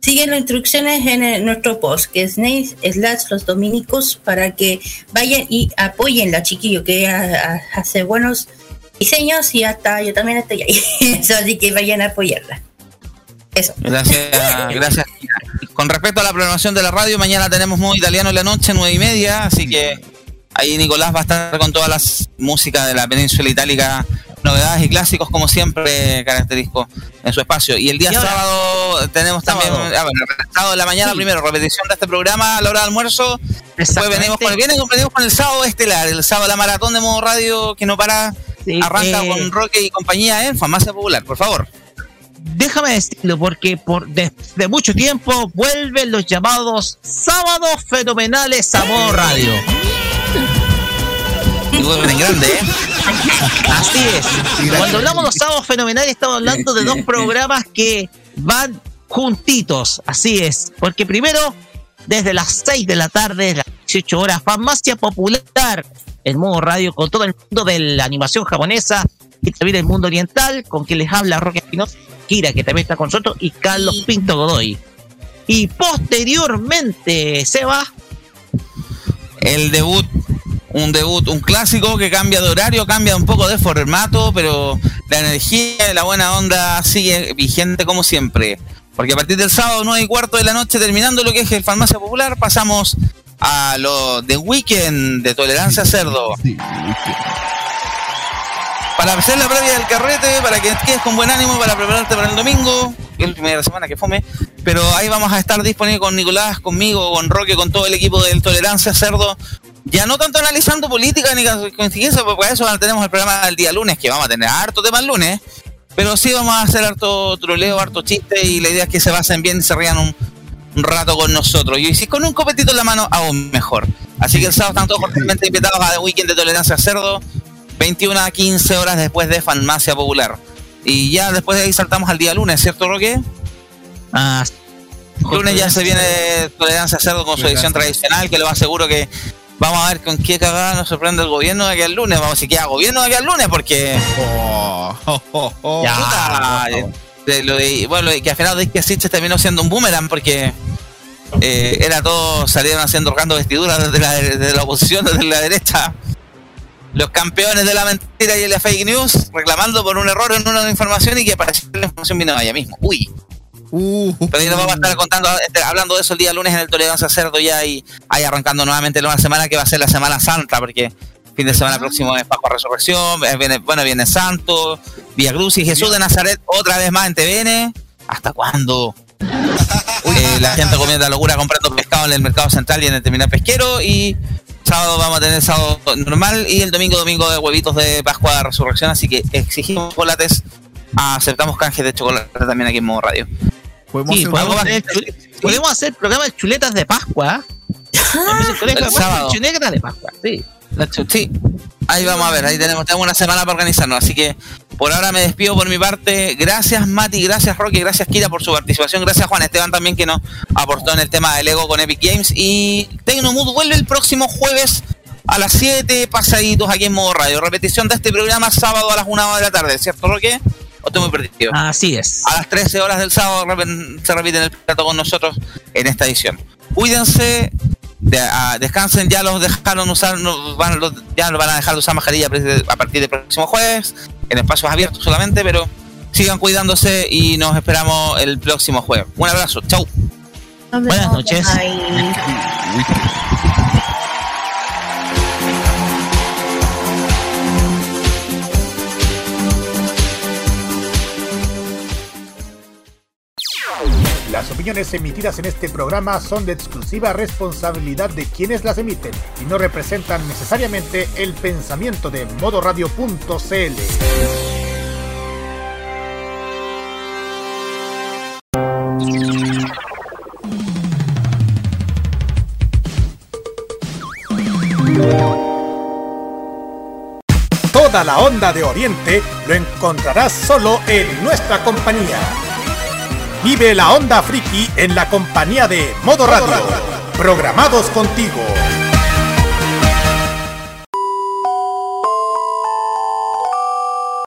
Siguen las instrucciones en nuestro post, que es Nails slash los dominicos, para que vayan y apoyen la chiquillo que hace buenos diseños y hasta yo también estoy ahí. [laughs] Así que vayan a apoyarla. Eso. Gracias, gracias. Con respecto a la programación de la radio, mañana tenemos modo italiano en la noche, nueve y media, así que ahí Nicolás va a estar con todas las músicas de la península itálica, novedades y clásicos como siempre característico en su espacio. Y el día Y sábado tenemos también, ah, bueno, el sábado de la mañana Sí. primero, repetición de este programa a la hora de almuerzo. Después venimos con el venimos con el sábado estelar, el sábado la maratón de modo radio que no para, Sí, arranca eh, con Roque y compañía en Farmacia Popular, por favor. Déjame decirlo porque por desde mucho tiempo vuelven los llamados sábados fenomenales a modo radio. Y vuelven en grande, ¿eh? [laughs] Así es. Cuando hablamos de los sábados fenomenales estamos hablando de dos programas que van juntitos. Así es. Porque primero, desde las 6 de la tarde, las 18 horas, Farmacia Popular, en modo radio, con todo el mundo de la animación japonesa y también el mundo oriental, con quien les habla Roque Espinosa, Kira, que también está con nosotros, y Carlos Pinto Godoy. Y posteriormente, Seba, el debut, un debut, un clásico que cambia de horario, cambia un poco de formato, pero la energía y la buena onda sigue vigente como siempre. Porque a partir del sábado 9 y cuarto de la noche, terminando lo que es el Farmacia Popular, pasamos a lo de Weekend de Tolerancia Cerdo. Sí, Para hacer la previa del carrete, para que quedes con buen ánimo, para prepararte para el domingo, que es la primera semana que fome. Pero ahí vamos a estar disponibles con Nicolás, conmigo, con Roque, con todo el equipo del Tolerancia Cerdo. Ya no tanto analizando política ni coincidencia, porque para eso tenemos el programa del día lunes, que vamos a tener harto tema el lunes. Pero sí vamos a hacer harto troleo, harto chiste, y la idea es que se basen bien y se rían un, un rato con nosotros. Y si con un copetito en la mano, aún mejor. Así que el sábado están todos cordialmente invitados a The Weekend de Tolerancia Cerdo. 21 a 15 horas después de Farmacia Popular. Y ya después de ahí saltamos al día lunes, ¿cierto, Roque? ah, Lunes ya se viene Tolerancia Cerdo con su edición tradicional, que lo más seguro que vamos a ver con qué cagada nos sorprende el gobierno de aquí al lunes. Vamos a ver si queda gobierno de aquí al lunes, porque. Oh, oh, oh, oh. Ya, puta. De lo de- bueno, lo de que al final de que Sitches terminó siendo un boomerang, porque eh, era todo, salieron haciendo rocando vestiduras desde la, desde la oposición, desde la derecha. Los campeones de la mentira y la fake news reclamando por un error en una información y que apareció la información vino allá mismo. Uy. Uh, Pero nos vamos a estar contando, este, hablando de eso el día lunes en el Tolerancia Cerdo ya y ahí arrancando nuevamente la semana que va a ser la Semana Santa, porque fin de semana próximo es Pascua Resurrección, viene, bueno, viene Santo, Vía Cruz y Jesús de Nazaret otra vez más en TVN. ¿Hasta cuándo? [laughs] Eh, la gente comiendo la locura comprando pescado en el mercado central y en el terminal pesquero y sábado vamos a tener sábado normal y el domingo domingo de huevitos de Pascua de Resurrección, así que exigimos chocolates, aceptamos canjes de chocolate también aquí en modo radio. podemos Sí, hacer podemos hacer, podemos hacer programa de chuletas de Pascua. De El sábado. chuletas de Pascua. Sí. Sí, ahí vamos a ver, ahí tenemos, tenemos una semana para organizarnos, así que por ahora me despido por mi parte. Gracias Mati, gracias Rocky, gracias Kira por su participación, gracias Juan Esteban también que nos aportó en el tema del Lego con Epic Games y Tecnomood vuelve el próximo jueves a las 7 pasaditos aquí en modo radio. Repetición de este programa sábado a las 1 de la tarde, ¿cierto Roque? ¿O estoy muy perdido? Así es. A las 13 horas del sábado se repite el plato con nosotros en esta edición. Cuídense, de- ah, descansen, ya los dejaron usar, no, van, los- ya los van a dejar de usar mascarilla a partir del próximo jueves, en espacios abiertos solamente, pero sigan cuidándose y nos esperamos el próximo jueves. Un abrazo, chau. Buenas noches. bye. Las opiniones emitidas en este programa son de exclusiva responsabilidad de quienes las emiten y no representan necesariamente el pensamiento de modoradio.cl. Toda la onda de Oriente lo encontrarás solo en nuestra compañía. Vive la onda friki en la compañía de Modo Radio. Programados contigo.